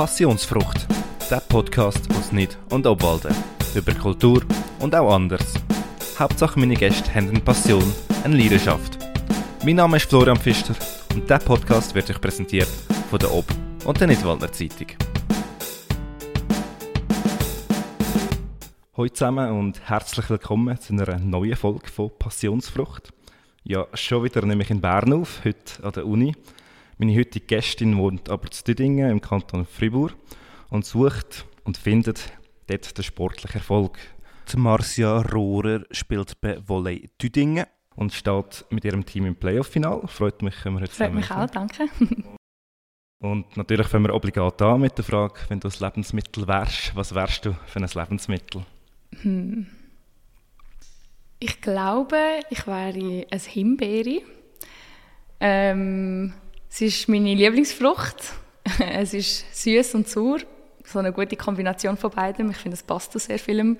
Passionsfrucht, der Podcast aus Nid und Obwalden. Über Kultur und auch anders. Hauptsache meine Gäste haben eine Passion, eine Leidenschaft. Mein Name ist Florian Pfister und dieser Podcast wird euch präsentiert von der Ob- und der Nidwaldner Zeitung. Hallo zusammen und herzlich willkommen zu einer neuen Folge von Passionsfrucht. Ja, schon wieder nehme ich in Bern auf, heute an der Uni. Meine heutige Gästin wohnt aber zu Düdingen im Kanton Fribourg und sucht und findet dort den sportlichen Erfolg. Die Marcia Rohrer spielt bei Volley Düdingen und steht mit ihrem Team im Playoff-Final. Freut mich, wenn wir heute Freut mich auch, danke. Und natürlich fangen wir obligat an mit der Frage, wenn du ein Lebensmittel wärst, was wärst du für ein Lebensmittel? Hm. Ich glaube, ich wäre ein Himbeere. Ähm, es ist meine Lieblingsfrucht. es ist süß und sauer. So eine gute Kombination von beidem. Ich finde, es passt zu sehr vielem.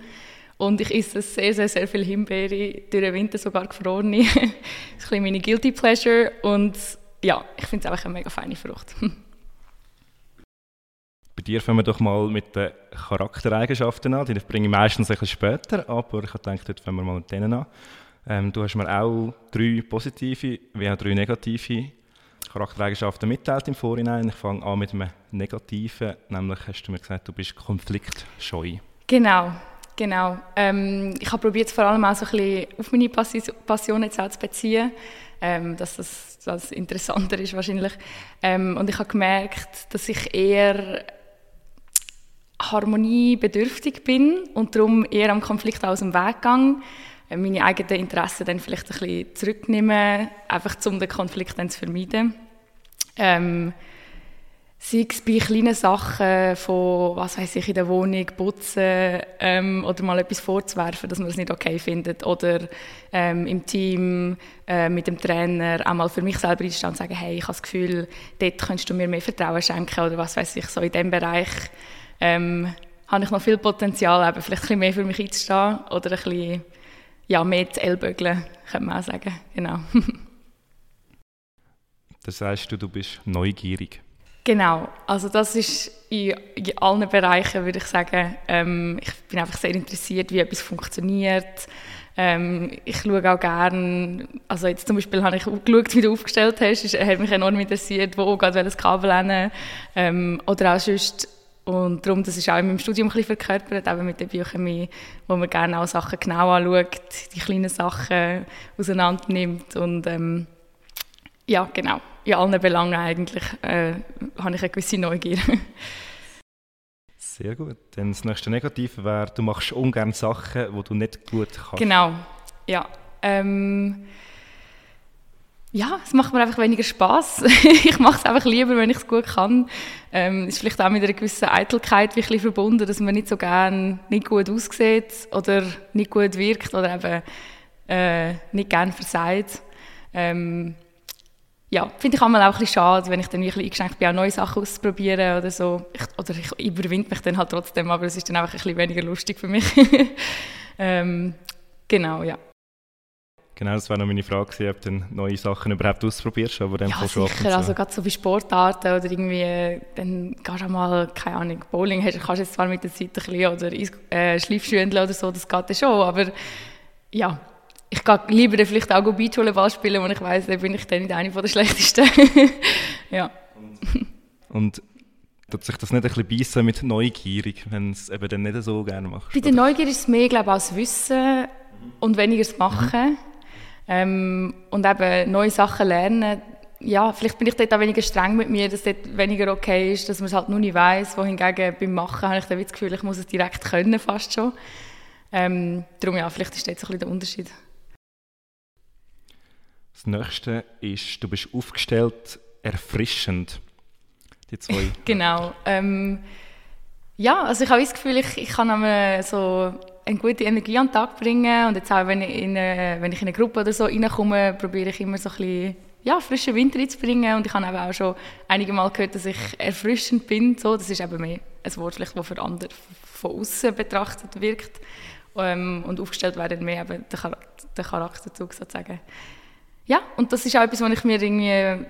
Und ich esse sehr, sehr, sehr viel Himbeere, durch den Winter sogar gefrorene. das ist ein bisschen meine Guilty Pleasure. Und ja, ich finde es einfach eine mega feine Frucht. Bei dir fangen wir doch mal mit den Charaktereigenschaften an. Die bringe ich meistens ein später, aber ich gedacht, heute fangen wir mal mit denen an. Ähm, du hast mir auch drei positive, wie auch drei negative Charaktereigenschaften mitteilt im Vorhinein. Ich fange an mit einem negativen, nämlich hast du mir gesagt, du bist konfliktscheu. Genau, genau. Ähm, ich habe probiert, vor allem auch so ein bisschen auf meine Passion jetzt auch zu beziehen, ähm, dass das, das interessanter ist wahrscheinlich. Ähm, und ich habe gemerkt, dass ich eher harmoniebedürftig bin und darum eher am Konflikt aus dem Weg äh, meine eigenen Interessen dann vielleicht ein bisschen zurücknehmen, einfach um den Konflikt dann zu vermeiden. Ähm, sei es bei kleinen Sachen von, was weiß ich, in der Wohnung putzen ähm, oder mal etwas vorzuwerfen, dass man es nicht okay findet oder ähm, im Team äh, mit dem Trainer auch mal für mich selber einstehen und sagen, hey, ich habe das Gefühl, dort könntest du mir mehr Vertrauen schenken oder was weiß ich, so in dem Bereich ähm, habe ich noch viel Potenzial, eben vielleicht ein bisschen mehr für mich einzustehen oder ein bisschen ja, mehr zu ellbögeln, könnte man auch sagen. Genau. das heißt, du, du bist neugierig. Genau, also das ist in, in allen Bereichen, würde ich sagen. Ähm, ich bin einfach sehr interessiert, wie etwas funktioniert. Ähm, ich schaue auch gerne, also jetzt zum Beispiel habe ich geschaut, wie du aufgestellt hast, es hat mich enorm interessiert, wo geht welches Kabel hin. Ähm, oder auch sonst und darum, das ist auch in meinem Studium ein bisschen verkörpert, eben mit der Biochemie, wo man gerne auch Sachen genau anschaut, die kleinen Sachen auseinander nimmt und ähm, ja, genau, in allen Belangen eigentlich äh, habe ich eine gewisse Neugier. Sehr gut. Dann das nächste Negative wäre, du machst ungern Sachen, die du nicht gut kannst. Genau, ja. Ähm, ja, es macht mir einfach weniger Spaß. ich mache es einfach lieber, wenn ich es gut kann. Ähm, ist vielleicht auch mit einer gewissen Eitelkeit ein verbunden, dass man nicht so gerne nicht gut aussieht oder nicht gut wirkt oder eben äh, nicht gerne versagt. Ähm, ja, finde ich einmal auch ein bisschen schade, wenn ich dann wirklich eingeschränkt bin, auch neue Sachen auszuprobieren oder so. Ich, oder ich überwinde mich dann halt trotzdem, aber es ist dann einfach ein bisschen weniger lustig für mich. ähm, genau, ja. Genau, das war noch meine Frage, ob du neue Sachen überhaupt ausprobierst, aber dann ja, schon sicher, also gerade so wie Sportarten oder irgendwie, dann gehst du mal, keine Ahnung, Bowling hast, kannst du jetzt zwar mit der Zeit ein bisschen, oder äh, Schleifschwündeln oder so, das geht dann schon, aber ja, ich gehe lieber vielleicht auch Beachvolleyball spielen, wo ich weiss, da bin ich dann nicht eine von der schlechtesten. ja. Und tut sich das nicht ein bisschen beißen mit Neugierig, wenn es eben dann nicht so gerne machst? Bei der Neugier ist es mehr, glaube ich, als Wissen und weniger das Machen. Mhm. Ähm, und eben neue Sachen lernen. Ja, vielleicht bin ich dort auch weniger streng mit mir, dass dort weniger okay ist, dass man es halt nur nicht weiss. Wohingegen beim Machen habe ich dann das Gefühl, ich muss es direkt können, fast schon. Ähm, darum ja, vielleicht ist das so ein bisschen der Unterschied. Das nächste ist, du bist aufgestellt, erfrischend. Die zwei. genau. Ähm, ja, also ich habe das Gefühl, ich, ich kann so eine gute Energie an den Tag bringen. Und jetzt auch, wenn ich in eine, wenn ich in eine Gruppe oder so reinkomme, probiere ich immer so ein bisschen ja, frischen Wind reinzubringen und ich habe auch schon einige Mal gehört, dass ich erfrischend bin, so, das ist eben mehr ein Wort, das für andere von außen betrachtet wirkt. Ähm, und aufgestellt werden mehr eben der, Char der Charakterzug sozusagen. Ja, und das ist auch etwas, was ich mir irgendwie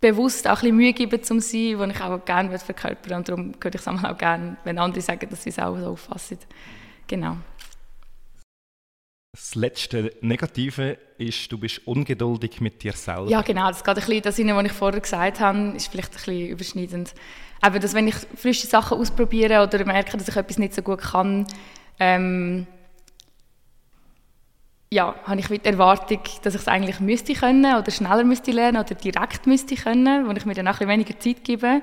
bewusst auch ein bisschen Mühe geben zum Sein, wo ich auch gerne verkörpern und darum würde ich es auch gerne, wenn andere sagen, dass sie es auch so auffassen. Genau. Das letzte Negative ist, du bist ungeduldig mit dir selber. Ja, genau. Das geht ein bisschen das was ich vorher gesagt habe, ist vielleicht ein bisschen überschneidend. Aber dass, wenn ich frische Sachen ausprobiere oder merke, dass ich etwas nicht so gut kann, ähm, ja, habe ich die Erwartung, dass ich es eigentlich müsste können oder schneller müsste lernen oder direkt müsste können, wo ich mir dann auch weniger Zeit gebe.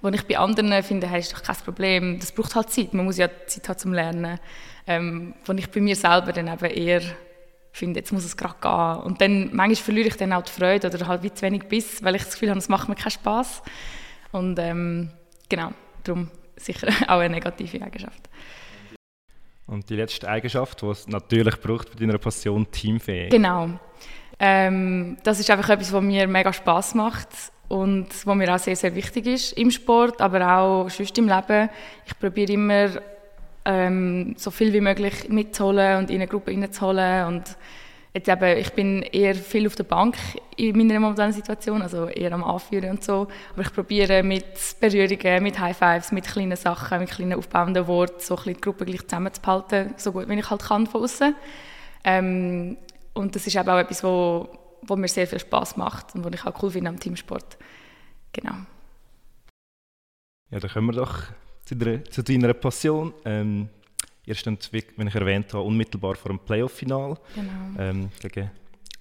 Wo ich bei anderen finde, hey, ist doch kein Problem, das braucht halt Zeit, man muss ja Zeit haben zum Lernen. Ähm, wo ich bei mir selber dann eben eher finde, jetzt muss es gerade gehen. Und dann, manchmal verliere ich dann auch die Freude oder halt wie zu wenig Biss, weil ich das Gefühl habe, es macht mir keinen Spass. Und ähm, genau, darum sicher auch eine negative Eigenschaft. Und die letzte Eigenschaft, die es natürlich braucht bei deiner Passion, Teamfähig. Genau. Ähm, das ist einfach etwas, was mir mega Spaß macht und was mir auch sehr, sehr wichtig ist im Sport, aber auch sonst im Leben. Ich probiere immer, ähm, so viel wie möglich mitzuholen und in eine Gruppe reinzuholen und Jetzt eben, ich bin eher viel auf der Bank in meiner momentanen Situation, also eher am Anführen und so. Aber ich probiere mit Berührungen, mit High Fives, mit kleinen Sachen, mit kleinen aufbauenden Worten, so die Gruppe gleich zusammenzuhalten, so gut wie ich halt kann von außen. Ähm, und das ist eben auch etwas, wo, wo mir sehr viel Spaß macht und was ich auch cool finde am Teamsport. Genau. Ja, dann kommen wir doch zu, deiner, zu deiner Passion. Ähm, Ihr steht, wie ich erwähnt habe, unmittelbar vor dem Playoff-Final. Genau. Ähm, gegen,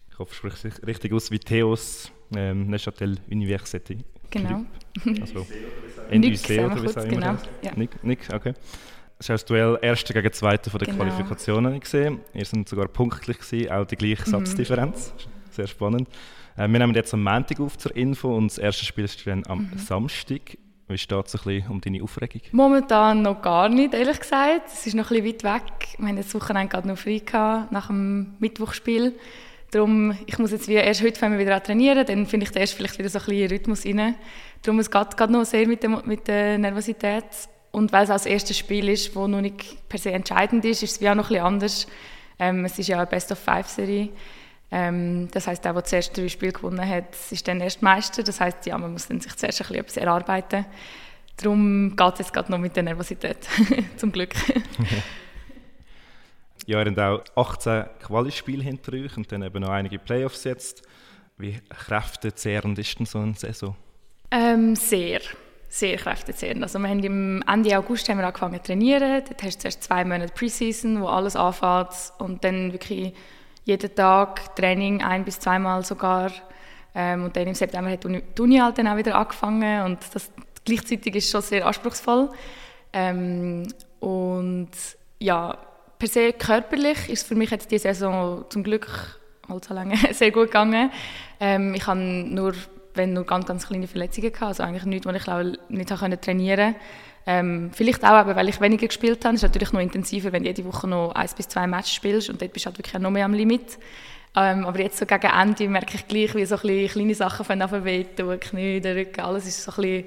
ich hoffe, ich spreche es richtig aus, wie Theos ähm, Neuchâtel Université. Genau. Also, NUC oder wie es auch immer genau. Ja. Nick, Nick, okay. Das war das Duell Erste gegen Zweite von der genau. Qualifikationen gesehen. Ihr seid sogar punktlich gewesen, auch die gleiche mhm. Satzdifferenz. Sehr spannend. Äh, wir nehmen jetzt am Montag auf zur Info und das erste Spiel ist dann am mhm. Samstag. Wie steht es ein bisschen um deine Aufregung? Momentan noch gar nicht, ehrlich gesagt. Es ist noch ein bisschen weit weg. Wir haben das Wochenende gerade noch frei gehabt, nach dem Mittwochspiel. Darum, ich muss jetzt wie, erst heute fangen wieder trainieren, dann finde ich erst vielleicht wieder so ein bisschen Rhythmus rein. Darum, es geht gerade noch sehr mit der, mit der Nervosität. Und weil es auch das erste Spiel ist, das noch nicht per se entscheidend ist, ist es wie auch noch ein bisschen anders. Ähm, es ist ja eine Best-of-Five-Serie. Ähm, das heißt, der, der zuerst drei Spiele gewonnen hat, ist dann erst Meister. Das heißt, ja, man muss dann sich zuerst ein bisschen etwas erarbeiten. Darum geht es jetzt gerade noch mit der Nervosität, zum Glück. ja, ihr habt auch 18 Quali-Spiele hinter euch und dann eben noch einige Playoffs jetzt. Wie kräftezehrend ist denn so eine Saison? Ähm, sehr, sehr kräftezehrend. Also wir haben im Ende August haben wir angefangen zu trainieren. Dort hast du zuerst zwei Monate Preseason, wo alles anfängt und dann wirklich jeden Tag Training, ein bis zweimal sogar. Ähm, und dann im September hat die Uni halt dann auch wieder angefangen und das gleichzeitig ist schon sehr anspruchsvoll. Ähm, und ja, per se körperlich ist für mich jetzt diese Saison zum Glück allzu lange sehr gut gegangen. Ähm, ich habe nur, wenn nur ganz, ganz kleine Verletzungen gehabt, also eigentlich nichts, wo ich nicht trainieren konnte. Ähm, vielleicht auch, aber weil ich weniger gespielt habe. Ist natürlich noch intensiver, wenn du jede Woche noch eins bis zwei Matches spielst und dort bist du halt wirklich noch mehr am Limit. Ähm, aber jetzt so gegen Ende merke ich gleich, wie so ein kleine Sachen von wehtun, Knie, der Rücken, alles ist so ein bisschen,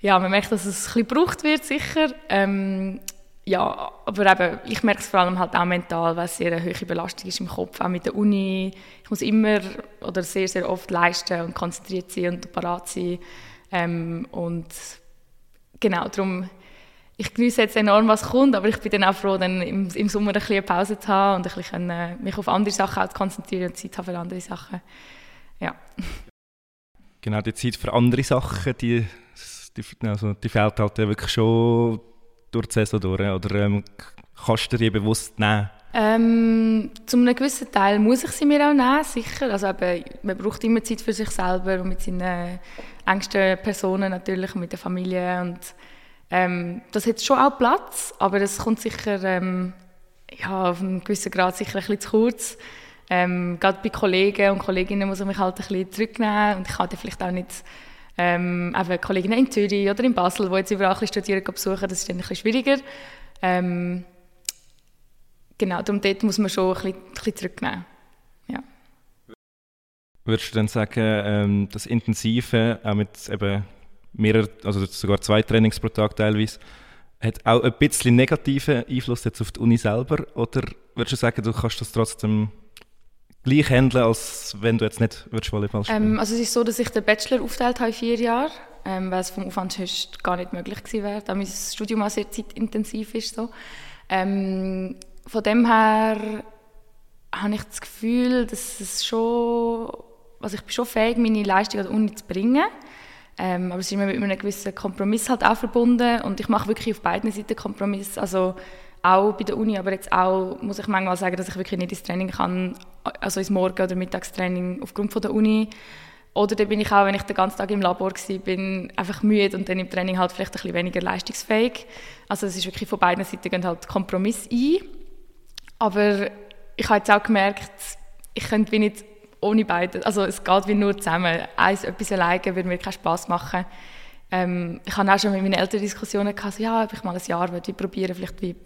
ja, man merkt, dass es ein bisschen gebraucht wird, sicher. Ähm, ja, aber eben, ich merke es vor allem halt auch mental, weil es sehr eine hohe Belastung ist im Kopf, auch mit der Uni. Ich muss immer oder sehr, sehr oft leisten und konzentriert sein und parat sein. Ähm, und genau, darum, ich genieße jetzt enorm, was kommt, aber ich bin dann auch froh, dann im, im Sommer eine Pause zu haben und ein bisschen können, mich auf andere Sachen auch zu konzentrieren und Zeit haben für andere Sachen. Ja. Genau, die Zeit für andere Sachen, die, die, also, die fehlt halt wirklich schon durch die Saison durch, oder ähm, kannst du dir bewusst nehmen? Ähm, zu einem gewissen Teil muss ich sie mir auch nehmen, sicher. Also eben, man braucht immer Zeit für sich selber und mit seinen engsten Personen natürlich und mit der Familie und ähm, das hat schon auch Platz, aber es kommt sicher ähm, ja, auf einen gewissen Grad sicher ein bisschen zu kurz. Ähm, gerade bei Kollegen und Kolleginnen muss ich mich halt ein bisschen zurücknehmen und ich kann vielleicht auch nicht ähm, Kolleginnen in Zürich oder in Basel, die jetzt überall studieren, besuchen, das ist dann ein bisschen schwieriger. Ähm, genau, darum dort muss man schon ein bisschen, ein bisschen zurücknehmen. Ja. Würdest du dann sagen, ähm, das Intensive, auch mit eben mehreren, also sogar zwei Trainings pro Tag teilweise, hat auch ein bisschen negativen Einfluss jetzt auf die Uni selber? Oder würdest du sagen, du kannst das trotzdem gleich handeln, als wenn du jetzt nicht Volleyball spielen ähm, Also es ist so, dass ich den Bachelor aufgeteilt habe in vier Jahre, ähm, weil es vom Aufwand her gar nicht möglich gewesen wäre, da mein Studium auch sehr zeitintensiv ist. So. Ähm, von dem her habe ich das Gefühl, dass es schon, also ich bin schon fähig, meine Leistung an der Uni zu bringen. Ähm, aber es ist immer mit einem gewissen Kompromiss halt auch verbunden und ich mache wirklich auf beiden Seiten Kompromiss. Also auch bei der Uni, aber jetzt auch muss ich manchmal sagen, dass ich wirklich nicht ins Training kann, also ins Morgen- oder Mittagstraining aufgrund von der Uni. Oder dann bin ich auch, wenn ich den ganzen Tag im Labor war, bin einfach müde und dann im Training halt vielleicht ein bisschen weniger leistungsfähig. Also es ist wirklich von beiden Seiten gehen halt Kompromiss ein. Aber ich habe jetzt auch gemerkt, ich könnte wie nicht ohne beide, also es geht wie nur zusammen. Eins, etwas alleine würde mir keinen Spass machen. Ähm, ich habe auch schon mit meinen Eltern Diskussionen gehabt, so, ja, ob ich mal ein Jahr würde probieren, vielleicht wie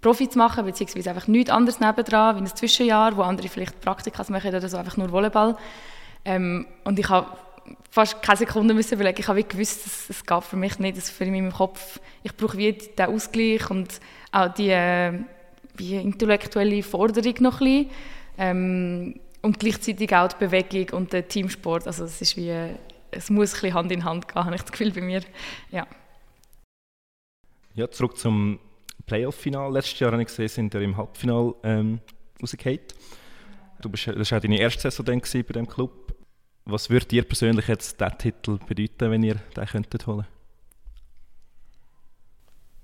Profi zu machen, beziehungsweise einfach nichts anderes nebendran, wie ein Zwischenjahr, wo andere vielleicht Praktika machen oder so, einfach nur Volleyball. Ähm, und ich habe fast keine Sekunde müssen überlegen. Ich habe wie gewusst, es, es geht für mich nicht, es für in meinem Kopf, ich brauche wie den Ausgleich und auch die äh, wie intellektuelle Forderung noch ein bisschen. Ähm, und gleichzeitig auch die Bewegung und der Teamsport. Also es ist wie, es muss ein bisschen Hand in Hand gehen, habe ich das Gefühl bei mir. Ja, ja zurück zum Playoff-Final. Letztes Jahr habe ich gesehen, sind wir im Halbfinale ähm, rausgefallen. Du bist, das war auch deine erste Saison dann bei diesem Club. Was würde dir persönlich jetzt dieser Titel bedeuten, wenn ihr den könntet holen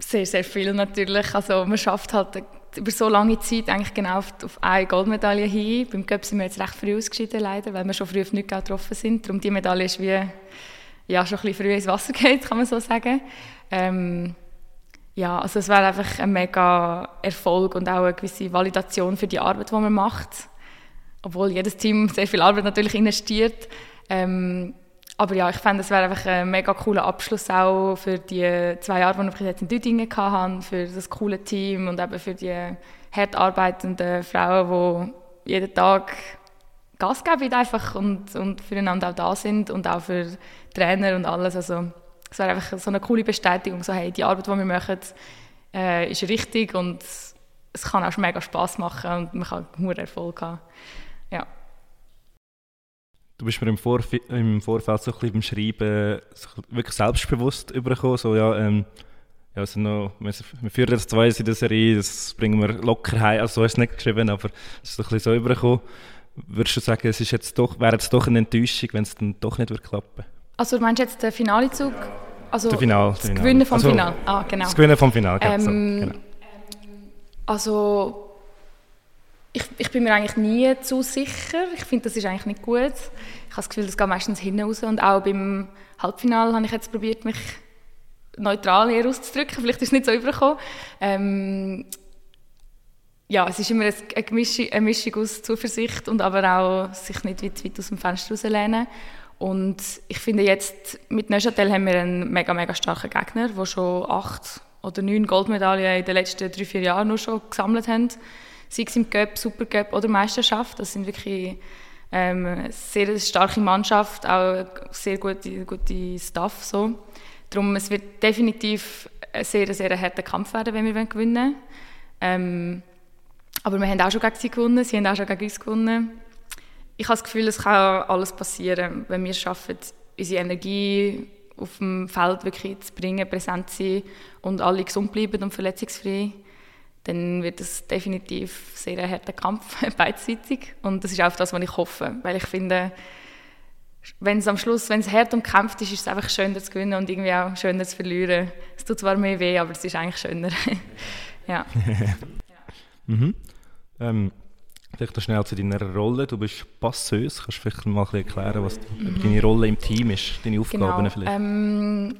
Sehr, sehr viel natürlich. Also man schafft halt über so lange Zeit eigentlich genau auf, auf eine Goldmedaille hin. Beim Cup sind wir jetzt recht früh ausgeschieden, leider, weil wir schon früh auf nicht getroffen sind. Darum die Medaille ist wie ja, schon ein bisschen früh ins Wasser geht, kann man so sagen. Ähm, ja, also es wäre einfach ein mega Erfolg und auch eine gewisse Validation für die Arbeit, die man macht. Obwohl jedes Team sehr viel Arbeit natürlich investiert. Ähm, aber ja, ich fände, es wäre einfach ein mega cooler Abschluss auch für die zwei Jahre, die ich jetzt in Düdingen hatte, für das coole Team und eben für die hart arbeitenden Frauen, die jeden Tag Gas geben einfach und, und füreinander auch da sind und auch für Trainer und alles. Also es wäre einfach so eine coole Bestätigung, so hey, die Arbeit, die wir machen, äh, ist richtig und es kann auch mega Spaß machen und man kann nur Erfolg haben. Du bist mir im, Vorf im Vorfeld so ein bisschen beim Schreiben wirklich selbstbewusst übergekommen, so ja, ähm, ja also noch, wir, wir führen jetzt zwei in der Serie, das bringen wir locker heim, also so hast du nicht geschrieben, aber es ist so ein bisschen so übergekommen. Würdest du sagen, es ist jetzt doch, wäre jetzt doch eine Enttäuschung, wenn es dann doch nicht klappen würde? Also du meinst jetzt den Finalezug? Also der Final, das. Gewinnen vom also, Final. Ah, genau. Das Gewinnen vom Final, ähm, so, genau. Also ich, ich, bin mir eigentlich nie zu sicher. Ich finde, das ist eigentlich nicht gut. Ich habe das Gefühl, das geht meistens hinten raus. Und auch beim Halbfinale habe ich jetzt probiert, mich neutral eher auszudrücken. Vielleicht ist es nicht so übergekommen. Ähm, ja, es ist immer eine Mischung, eine Mischung aus Zuversicht und aber auch sich nicht weit, weit aus dem Fenster rauslehnen. Und ich finde jetzt, mit Neuchâtel haben wir einen mega, mega starken Gegner, der schon acht oder neun Goldmedaillen in den letzten drei, vier Jahren nur schon gesammelt haben. Sei es im Cup, Supercup oder Meisterschaft. Das sind wirklich ähm, eine sehr starke Mannschaft, auch sehr gute, gute Staff. So. Darum, es wird definitiv ein sehr, sehr harter Kampf werden, wenn wir gewinnen wollen. Ähm, aber wir haben auch schon gegen sie gewonnen, sie haben auch schon gegen uns gewonnen ich habe das Gefühl, es kann alles passieren, wenn wir es schaffen, unsere Energie auf dem Feld wirklich zu bringen, präsent zu sein und alle gesund bleiben und verletzungsfrei, dann wird es definitiv sehr ein harter Kampf, beidseitig. Und das ist auch das, was ich hoffe, weil ich finde, wenn es am Schluss, wenn es hart umkämpft ist, ist es einfach schöner zu gewinnen und irgendwie auch schöner zu verlieren. Es tut zwar mehr weh, aber es ist eigentlich schöner. ja. mhm. ähm, Vielleicht noch schnell zu deiner Rolle. Du bist Passeuse. Kannst du vielleicht mal erklären, was mhm. deine Rolle im Team ist, deine Aufgaben genau. vielleicht? Ähm,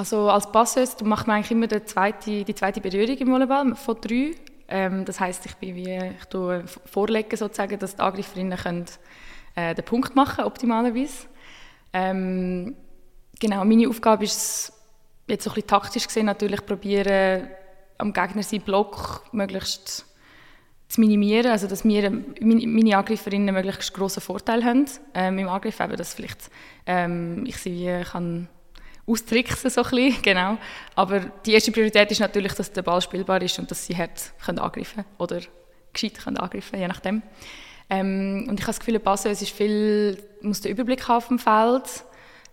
also als Passeuse macht man eigentlich immer die zweite, die zweite Berührung im Volleyball von drei. Ähm, das heißt, ich bin wie ich tue vorlegen sozusagen, dass die Angreiferinnen können, äh, den Punkt machen optimalerweise. Ähm, genau, meine Aufgabe ist jetzt so ein bisschen taktisch gesehen natürlich probieren, am Gegner seinen Block möglichst zu minimieren, also dass wir, meine Angreiferinnen möglichst grossen Vorteil haben ähm, im Angriff, eben, dass vielleicht ähm, ich sie wie kann austricksen so ein bisschen, genau. Aber die erste Priorität ist natürlich, dass der Ball spielbar ist und dass sie hart können angreifen oder gescheit können angreifen, je nachdem. Ähm, und ich habe das Gefühl, Basel, ist viel, muss den Überblick haben auf dem Feld,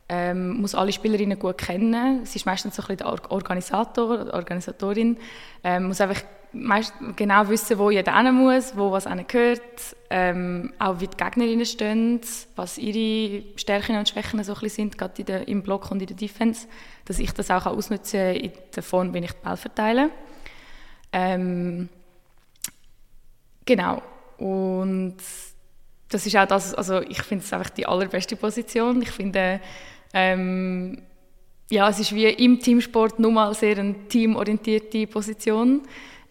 ähm, muss alle Spielerinnen gut kennen. Sie ist meistens so ein bisschen der Organisator, Organisatorin, ähm, muss einfach meist genau wissen, wo jeder hin muss, wo was gehört, ähm, auch wie die Gegnerinnen stehen, was ihre Stärken und Schwächen so sind, gerade der, im Block und in der Defense, dass ich das auch ausnutzen kann in der Form, wie ich den Ball verteile. Ähm, genau. Und das ist auch das, also ich finde es einfach die allerbeste Position. Ich finde, ähm, ja, es ist wie im Teamsport nun mal sehr eine teamorientierte Position.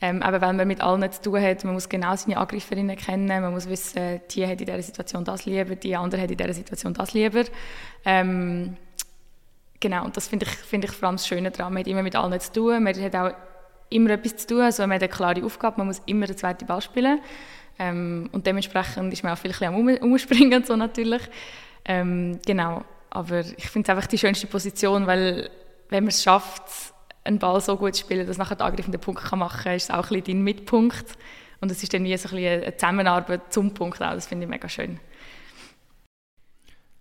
Ähm, aber weil man mit allen zu tun hat, man muss genau seine Angreiferinnen kennen, man muss wissen, die hat in dieser Situation das lieber, die andere hat in dieser Situation das lieber. Ähm, genau, und das finde ich, find ich vor allem das Schöne daran. Man hat immer mit allen zu tun, man hat auch immer etwas zu tun, also man hat eine klare Aufgabe, man muss immer den zweiten Ball spielen. Ähm, und dementsprechend ist man auch viel am Umspringen so natürlich. Ähm, genau, aber ich finde es einfach die schönste Position, weil wenn man es schafft, einen Ball so gut spielen, dass nachher der angreifende Punkt kann machen kann, ist es auch ein bisschen dein Mitpunkt. Und es ist dann wie so ein bisschen eine Zusammenarbeit zum Punkt auch. Das finde ich mega schön.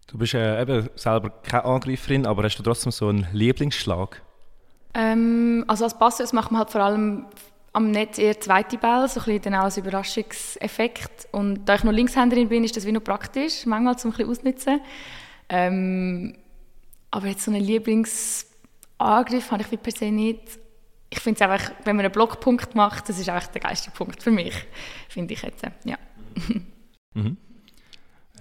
Du bist äh, eben selber keine Angreiferin, aber hast du trotzdem so einen Lieblingsschlag? Ähm, also als Passer macht man halt vor allem am Netz eher zweite Ball, so ein bisschen dann auch als Überraschungseffekt. Und da ich noch Linkshänderin bin, ist das wie noch praktisch, manchmal zum ein bisschen ausnutzen. Ähm, aber jetzt so einen Lieblingsangriff habe ich wie per se nicht. Ich finde es einfach, wenn man einen Blockpunkt macht, das ist eigentlich der geilste Punkt für mich, finde ich jetzt. Ja. Mhm.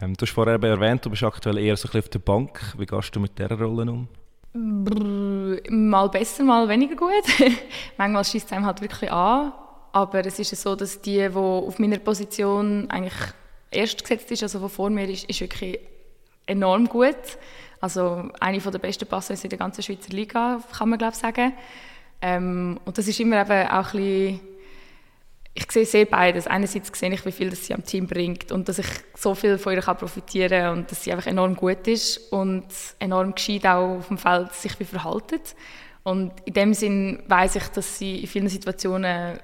Ähm, du hast vorher erwähnt, du bist aktuell eher so ein bisschen auf der Bank. Wie gehst du mit dieser Rolle um? mal besser, mal weniger gut. Manchmal schießt es einem halt wirklich an. Aber es ist so, dass die, die auf meiner Position eigentlich erst gesetzt ist, also die vor mir ist, ist wirklich enorm gut. Also eine der besten Passer in der ganzen Schweizer Liga, kann man glaube sagen. Ähm, und das ist immer eben auch ein bisschen ich sehe sehr beides. Einerseits sehe ich, wie viel das sie am Team bringt und dass ich so viel von ihr profitieren kann und dass sie einfach enorm gut ist und enorm gescheit auch auf dem Feld sich wie verhalten. Und in dem Sinn weiß ich, dass sie in vielen Situationen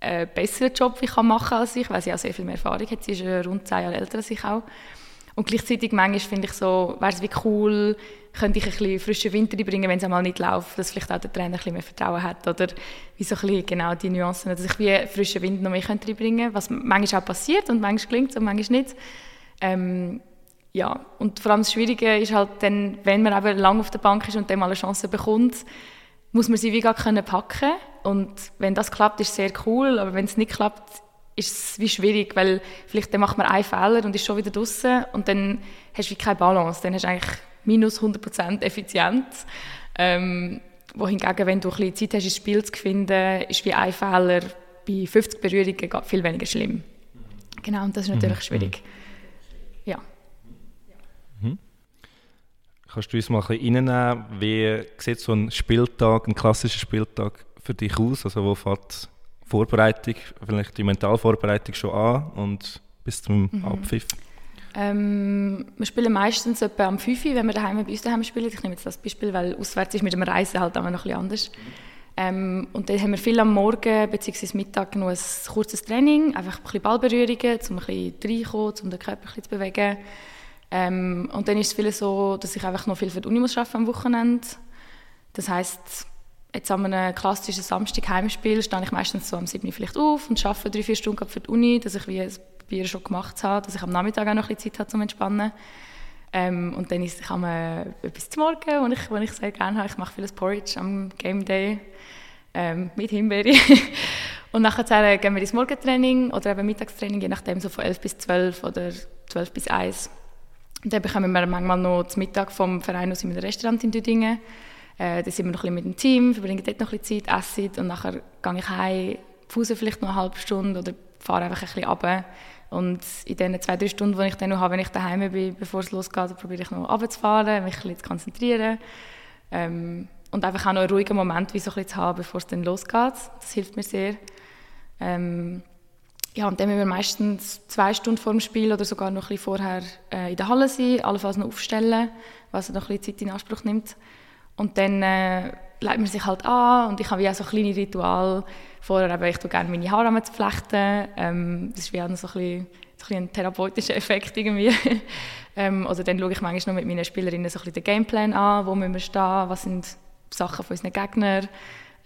einen besseren Job machen kann als ich, weil sie auch sehr viel mehr Erfahrung hat. Sie ist rund zehn Jahre älter als ich auch. Und gleichzeitig manchmal finde ich so, wäre es wie cool, könnte ich ein bisschen frischen Wind reinbringen, wenn es einmal nicht läuft, dass vielleicht auch der Trainer ein bisschen mehr Vertrauen hat oder wie so ein bisschen genau die Nuancen, dass ich wie frischen Wind noch mehr könnte reinbringen was manchmal auch passiert und manchmal gelingt es und manchmal nicht. Ähm, ja, und vor allem das Schwierige ist halt dann, wenn man eben lange auf der Bank ist und dann mal eine Chance bekommt, muss man sie wie gar können packen und wenn das klappt, ist sehr cool, aber wenn es nicht klappt, ist es wie schwierig, weil vielleicht dann macht man einen Fehler und ist schon wieder draußen und dann hast du wie keine Balance, dann hast du eigentlich minus 100% Effizienz. Ähm, wohingegen, wenn du ein bisschen Zeit hast, ins Spiel zu finden, ist wie ein Fehler bei 50 Berührungen viel weniger schlimm. Genau, und das ist natürlich mhm. schwierig. Ja. Mhm. Kannst du uns mal ein bisschen reinnehmen, wie sieht so ein Spieltag, ein klassischer Spieltag für dich aus? Also wo fährt Vorbereitung, vielleicht die Mentalvorbereitung schon an und bis zum mhm. Abpfiff? Ähm, wir spielen meistens etwa am 5 wenn wir daheim bei uns daheim spielen. Ich nehme jetzt das Beispiel, weil auswärts ist mit dem Reisen halt auch noch ein bisschen anders. Ähm, und dann haben wir viel am Morgen bzw. Mittag noch ein kurzes Training, einfach ein bisschen Ballberührungen, um ein bisschen reinkommen, um den Körper ein bisschen zu bewegen. Ähm, und dann ist es viel so, dass ich einfach noch viel für die Uni muss arbeiten am Wochenende. Das heisst, jetzt an einem klassischen Samstag Heimspiel stehe ich meistens so am 7 Uhr vielleicht auf und arbeite drei, vier Stunden für die Uni, dass ich wie ein Bier schon gemacht habe, dass ich am Nachmittag auch noch ein bisschen Zeit habe zum Entspannen. Ähm, und dann ist, kann man etwas zum Morgen, was ich, ich sehr gerne habe. Ich mache vieles Porridge am Game Day ähm, mit Himbeere. und nachher gehen wir ins Morgentraining oder eben Mittagstraining, je nachdem, so von 11 bis 12 oder 12 bis 1. Und dann bekommen wir manchmal noch zum Mittag vom Verein aus in einem Restaurant in Düdingen. Äh, da sind wir noch ein bisschen mit dem Team, verbringen dort noch ein bisschen Zeit, essen und nachher gehe ich heim, pause vielleicht noch eine halbe Stunde oder fahre einfach ein bisschen runter. Und in den zwei, drei Stunden, die ich dann noch habe, wenn ich daheim bin, bevor es losgeht, probiere ich noch runterzufahren, mich ein bisschen zu konzentrieren. Ähm, und einfach auch noch einen ruhigen Moment wie so ein bisschen zu haben, bevor es dann losgeht. Das hilft mir sehr. Ähm, ja, und dann müssen wir meistens zwei Stunden vor dem Spiel oder sogar noch ein bisschen vorher äh, in der Halle sein, allenfalls noch aufstellen, was noch ein bisschen Zeit in Anspruch nimmt. Und dann äh, legt man sich halt an und ich habe wie auch so kleine Rituale. Vorher eben, ich tue gerne meine Haare zu flechten. Ähm, das ist wie auch so ein bisschen so ein, ein therapeutischer Effekt irgendwie. ähm, oder dann schaue ich manchmal noch mit meinen Spielerinnen so ein bisschen den Gameplan an, wo müssen wir stehen, was sind Sachen von unseren Gegnern.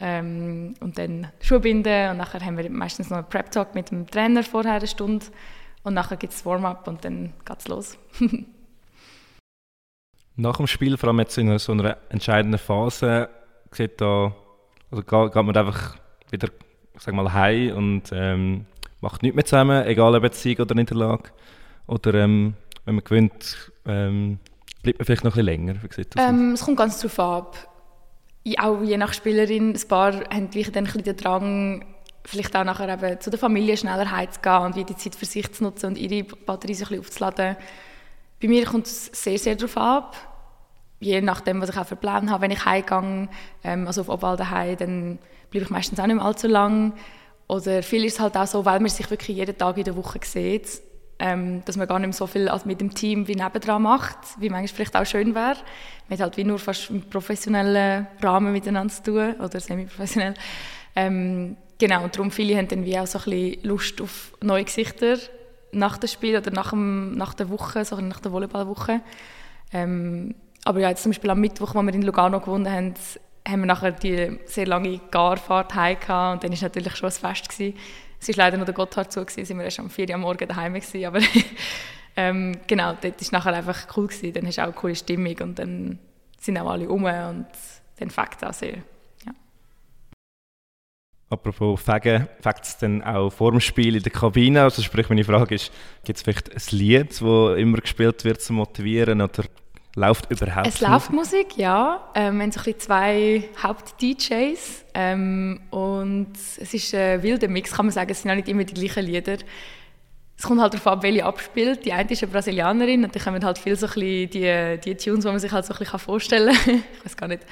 Ähm, und dann Schuhe binden und nachher haben wir meistens noch einen Prep-Talk mit dem Trainer vorher eine Stunde und nachher gibt es Warm-up und dann geht es los. Nach dem Spiel, vor allem jetzt in so einer entscheidenden Phase, sieht da, also geht, geht man einfach wieder, sag mal, heim und ähm, macht nichts mehr zusammen, egal ob jetzt Sieg oder Niederlage. Oder ähm, wenn man gewinnt, ähm, bleibt man vielleicht noch ein bisschen länger. Wie sieht das ähm, Es kommt ganz darauf ab. Auch je nach Spielerin, ein paar haben gleich dann ein bisschen den Drang, vielleicht auch nachher eben zu der Familie schneller heimzugehen und wieder die Zeit für sich zu nutzen und ihre Batterie so ein bisschen aufzuladen. Bei mir kommt es sehr, sehr darauf ab. Je nachdem, was ich auch für Pläne habe. Wenn ich heimgehe, ähm, also auf Obwalden heim, dann bleibe ich meistens auch nicht mehr allzu lang. Oder viel ist es halt auch so, weil man sich wirklich jeden Tag in der Woche sieht, ähm, dass man gar nicht mehr so viel mit dem Team wie nebendran macht, wie manchmal vielleicht auch schön wäre. Man hat halt wie nur fast im professionellen Rahmen miteinander zu tun oder semi-professionell. Ähm, genau, und darum viele haben dann wie auch so ein bisschen Lust auf neue Gesichter nach dem Spiel oder nach, dem, nach der Woche, so nach der Volleyballwoche. Ähm, aber ja, jetzt zum Beispiel am Mittwoch, wo wir in Lugano gewonnen haben, haben wir nachher die sehr lange Garfahrt heim gehabt und dann war natürlich schon ein Fest. Gewesen. Es war leider nur der Gotthard zu, gewesen, sind wir erst am 4 Uhr am Morgen daheim gewesen, aber ähm, genau, dort war nachher einfach cool gewesen. Dann hast du auch eine coole Stimmung und dann sind auch alle um und dann fängt auch sehr. Apropos Fegen, fängt es dann auch vor dem Spiel in der Kabine? Also sprich, meine Frage ist, gibt es vielleicht ein Lied, das immer gespielt wird, zu motivieren oder Läuft überhaupt Es läuft Musik, ja. Ähm, wir haben so ein zwei Haupt-DJs ähm, und es ist ein wilder Mix, kann man sagen. Es sind auch nicht immer die gleichen Lieder. Es kommt halt darauf ab, welche abspielt. Die eine ist eine Brasilianerin und da kommen halt viel so ein die, die Tunes, die man sich halt so ein bisschen vorstellen kann. ich weiß gar nicht,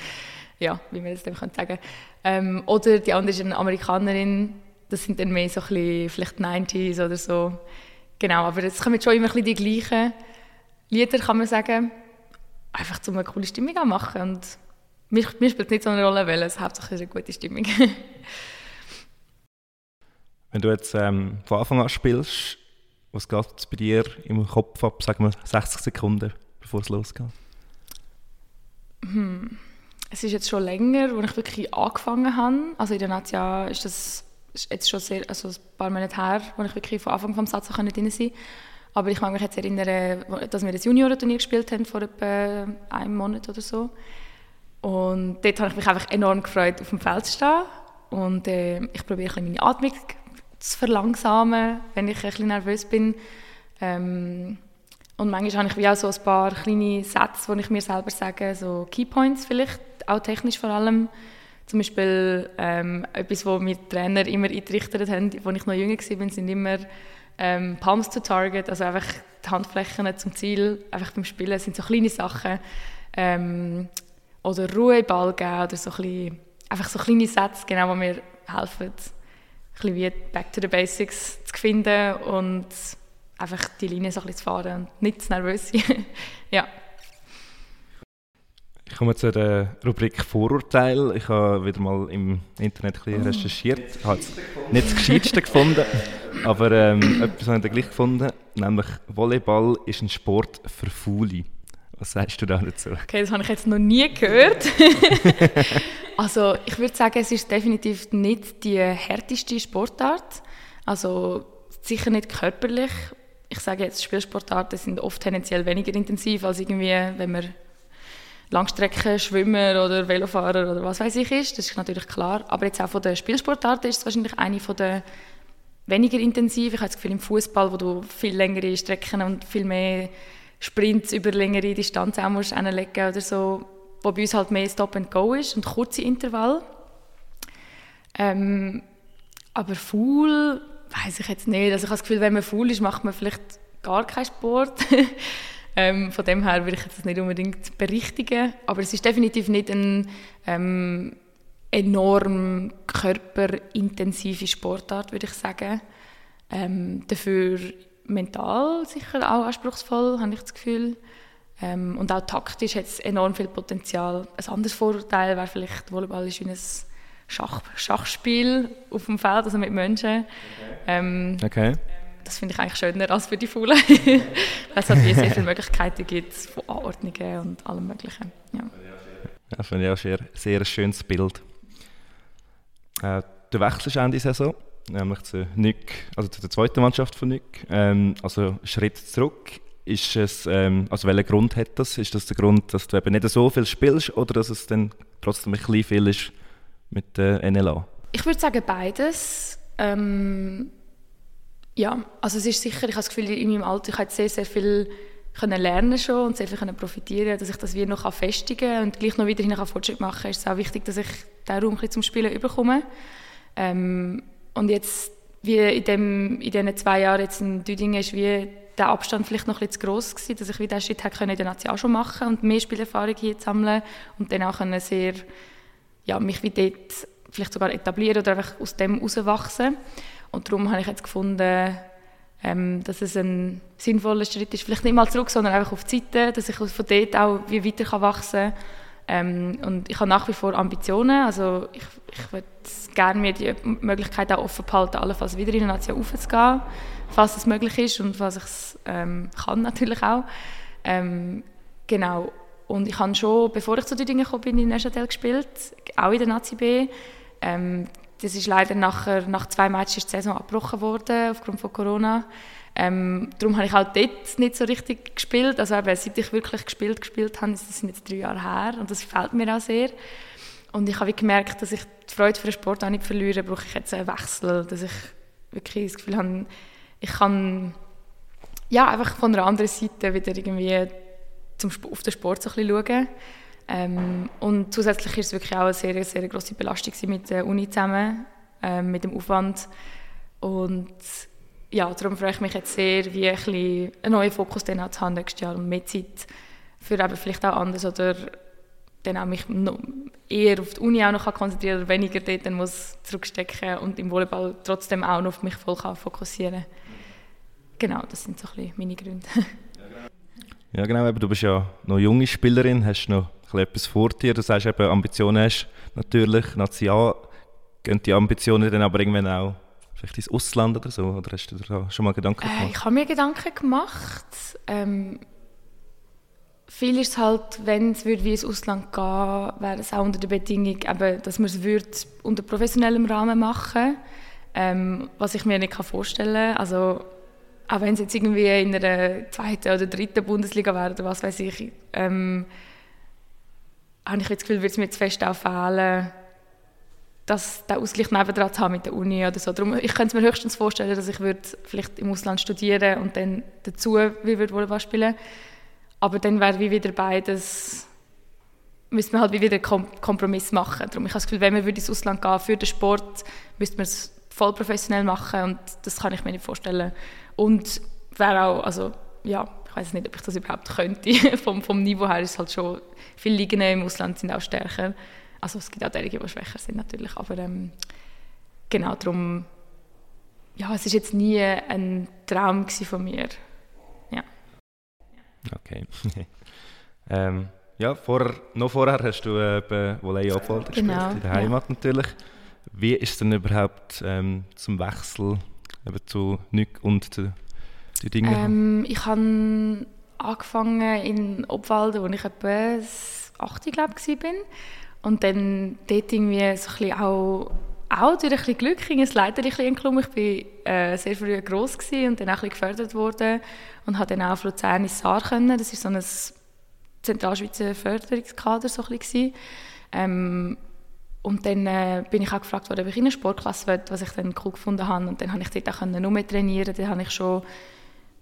ja, wie man das dem sagen kann. Ähm, oder die andere ist eine Amerikanerin. Das sind dann mehr so ein bisschen, vielleicht 90s oder so. Genau, aber es kommen schon immer ein die gleichen Lieder, kann man sagen einfach um eine coole Stimmung zu machen. Und mir, mir spielt nicht so eine Rolle, weil es hauptsächlich eine gute Stimmung Wenn du jetzt ähm, von Anfang an spielst, was geht bei dir im Kopf ab, sagen wir 60 Sekunden, bevor es losgeht? Hm. Es ist jetzt schon länger, als ich wirklich angefangen habe. Also in der Nazia ist das jetzt schon sehr, also ein paar Monate her, wo ich wirklich von Anfang vom Satz drin sein. Aber ich mag mich jetzt erinnern, dass wir das Juniorenturnier gespielt haben vor etwa einem Monat oder so. Und dort habe ich mich einfach enorm gefreut, auf dem Feld zu stehen. Und äh, ich probiere meine Atmung zu verlangsamen, wenn ich ein bisschen nervös bin. Ähm, und manchmal habe ich wie auch so ein paar kleine Sätze, die ich mir selber sage, so Keypoints vielleicht, auch technisch vor allem. Zum Beispiel ähm, etwas, was mir Trainer immer eingerichtet haben, als ich noch jünger war, sind immer ähm, Palms to Target, also einfach die Handflächen zum Ziel, einfach beim Spielen, sind so kleine Sachen. Ähm, oder Ruhe im Ball geben oder so ein einfach so kleine Sätze, genau, die mir helfen, ein bisschen wie Back to the Basics zu finden und einfach die Linie so ein bisschen zu fahren und nicht zu nervös sein. ja. Ich komme zu der Rubrik Vorurteil. Ich habe wieder mal im Internet ein bisschen recherchiert. Ich habe nicht das Gescheiteste gefunden, aber ähm, etwas habe ich gleich gefunden, nämlich Volleyball ist ein Sport für Faule. Was sagst du da dazu? Okay, das habe ich jetzt noch nie gehört. also ich würde sagen, es ist definitiv nicht die härteste Sportart. Also sicher nicht körperlich. Ich sage jetzt, Spielsportarten sind oft tendenziell weniger intensiv als irgendwie, wenn man Langstreckenschwimmer oder Velofahrer oder was weiß ich ist. Das ist natürlich klar. Aber jetzt auch von den Spielsportarten ist es wahrscheinlich eine von der weniger intensiv. Ich habe das Gefühl, im Fußball, wo du viel längere Strecken und viel mehr Sprints über längere Distanzen auch musst hinlegen oder so, wo bei uns halt mehr Stop and Go ist und kurze Intervall. Ähm, aber faul weiß ich jetzt nicht. Also ich habe das Gefühl, wenn man faul ist, macht man vielleicht gar keinen Sport. Ähm, von dem her würde ich das nicht unbedingt berichtigen, aber es ist definitiv nicht eine ähm, enorm körperintensive Sportart, würde ich sagen. Ähm, dafür mental sicher auch anspruchsvoll, habe ich das Gefühl. Ähm, und auch taktisch hat es enorm viel Potenzial. Ein anderes Vorurteil wäre vielleicht, Volleyball ist wie ein Schach, Schachspiel auf dem Feld, also mit Menschen. Okay. Ähm, okay das finde ich eigentlich schöner als für die Faulen. es hat wie sehr viele Möglichkeiten gibt von Anordnungen und allem Möglichen. Ja. Ja, finde ich auch sehr, sehr schönes Bild. Äh, du wechselst Ende Saison, nämlich zu NÜC, also zu der zweiten Mannschaft von NÜC. Ähm, also Schritt zurück. Ist es, ähm, also welchen Grund hat das? Ist das der Grund, dass du eben nicht so viel spielst oder dass es dann trotzdem ein bisschen viel ist mit der NLA? Ich würde sagen beides. Ähm, ja, also es ist sicher, ich habe das Gefühl, in meinem Alter, ich habe sehr, sehr viel können lernen schon und sehr viel können profitieren dass ich das wie noch festigen kann und gleich noch weiterhin Fortschritt machen kann, ist es auch wichtig, dass ich diesen Raum zum Spielen überkomme. Ähm, und jetzt, wie in, dem, in diesen zwei Jahren jetzt in Düdingen, ist wie der Abstand vielleicht noch bisschen zu gross gewesen, dass ich wieder diesen Schritt in der Nation schon machen und mehr Spielerfahrung hier sammeln und dann auch können sehr, ja, mich wie dort vielleicht sogar etablieren oder einfach aus dem herauswachsen. Und darum habe ich jetzt gefunden, ähm, dass es ein sinnvoller Schritt ist. Vielleicht nicht mal zurück, sondern einfach auf die Seite, dass ich von dort auch wie weiter wachsen kann. Ähm, und ich habe nach wie vor Ambitionen. Also ich, ich würde gerne mir die Möglichkeit auch offen behalten, allenfalls wieder in die Nation aufzugehen, falls es möglich ist und falls ich es ähm, kann natürlich auch. Ähm, genau. Und ich habe schon, bevor ich zu den Dingen kam, bin in Neuchâtel gespielt, auch in der Nazi B. Ähm, das ist leider nachher, nach zwei Matches die Saison abgebrochen worden, aufgrund von Corona. Ähm, darum habe ich auch dort nicht so richtig gespielt. Also eben, seit ich wirklich gespielt, gespielt habe, das sind jetzt drei Jahre her und das gefällt mir auch sehr. Und ich habe gemerkt, dass ich die Freude für den Sport auch nicht verliere, brauche ich jetzt einen Wechsel, dass ich wirklich das Gefühl habe, ich kann ja, einfach von einer anderen Seite wieder irgendwie zum, auf den Sport so ein bisschen schauen. Ähm, und zusätzlich ist es wirklich auch eine sehr, sehr grosse Belastung mit der Uni zusammen, ähm, mit dem Aufwand. Und ja, darum freue ich mich jetzt sehr, wie ein bisschen einen neuen Fokus dann zu haben nächstes Jahr und mehr Zeit für eben vielleicht auch anders oder dann auch mich eher auf die Uni auch noch konzentrieren oder weniger dort dann muss zurückstecken und im Volleyball trotzdem auch noch auf mich voll fokussieren Genau, das sind so ein bisschen meine Gründe. ja genau, aber du bist ja noch junge Spielerin, hast noch etwas vor dir. Du sagst eben, Ambitionen hast natürlich. Nation gehen die Ambitionen dann aber irgendwann auch vielleicht ins Ausland oder so? Oder hast du da schon mal Gedanken gemacht? Äh, ich habe mir Gedanken gemacht. Ähm, viel ist halt, wenn es wie ins Ausland gehen wäre es auch unter der Bedingung, eben, dass man es unter professionellem Rahmen machen ähm, was ich mir nicht vorstellen kann. Also, auch wenn es jetzt irgendwie in einer zweiten oder dritten Bundesliga wäre oder was weiß ich, ähm, habe ich das Gefühl, würde es mir zu fest auch fehlen, dass der Ausgleich nebendran zu haben mit der Uni oder so. Darum, ich könnte mir höchstens vorstellen, dass ich würde vielleicht im Ausland studieren und dann dazu wie würde Volleyball spielen. Aber dann wäre wie wieder beides müsste man halt wie wieder Kompromiss machen. Darum, ich habe das Gefühl, wenn man ins Ausland gehen für den Sport, müsste man es voll professionell machen und das kann ich mir nicht vorstellen. Und wäre auch, also ja, ich weiß nicht, ob ich das überhaupt könnte. vom, vom Niveau her ist es halt schon, viele Ligen im Ausland sind auch stärker. Also es gibt auch derige, die schwächer sind natürlich, aber ähm, genau darum, ja, es ist jetzt nie ein Traum von mir. Ja. Okay. ähm, ja, vorher, noch vorher hast du eben Volley Abwald genau, gespielt, in der Heimat ja. natürlich. Wie ist denn überhaupt ähm, zum Wechsel eben zu Nück und zu die Dinge? Ähm, ich habe angefangen in Obwalden, wo ich etwa 8 glaube ich bin und dann dort irgendwie so ein auch auch durch ein bisschen Glück ging es leider ein bisschen entklommen. Ich war äh, sehr früh gross und dann auch ein bisschen gefördert worden und habe dann auch auf Luzern ins Saar können. Das ist so ein Zentralschweizer Förderungskader so ein bisschen. Ähm, und dann äh, bin ich auch gefragt worden, ob ich in eine Sportklasse will, was ich dann cool gefunden habe. Und dann habe ich dort auch nur mehr trainieren. Dann habe ich schon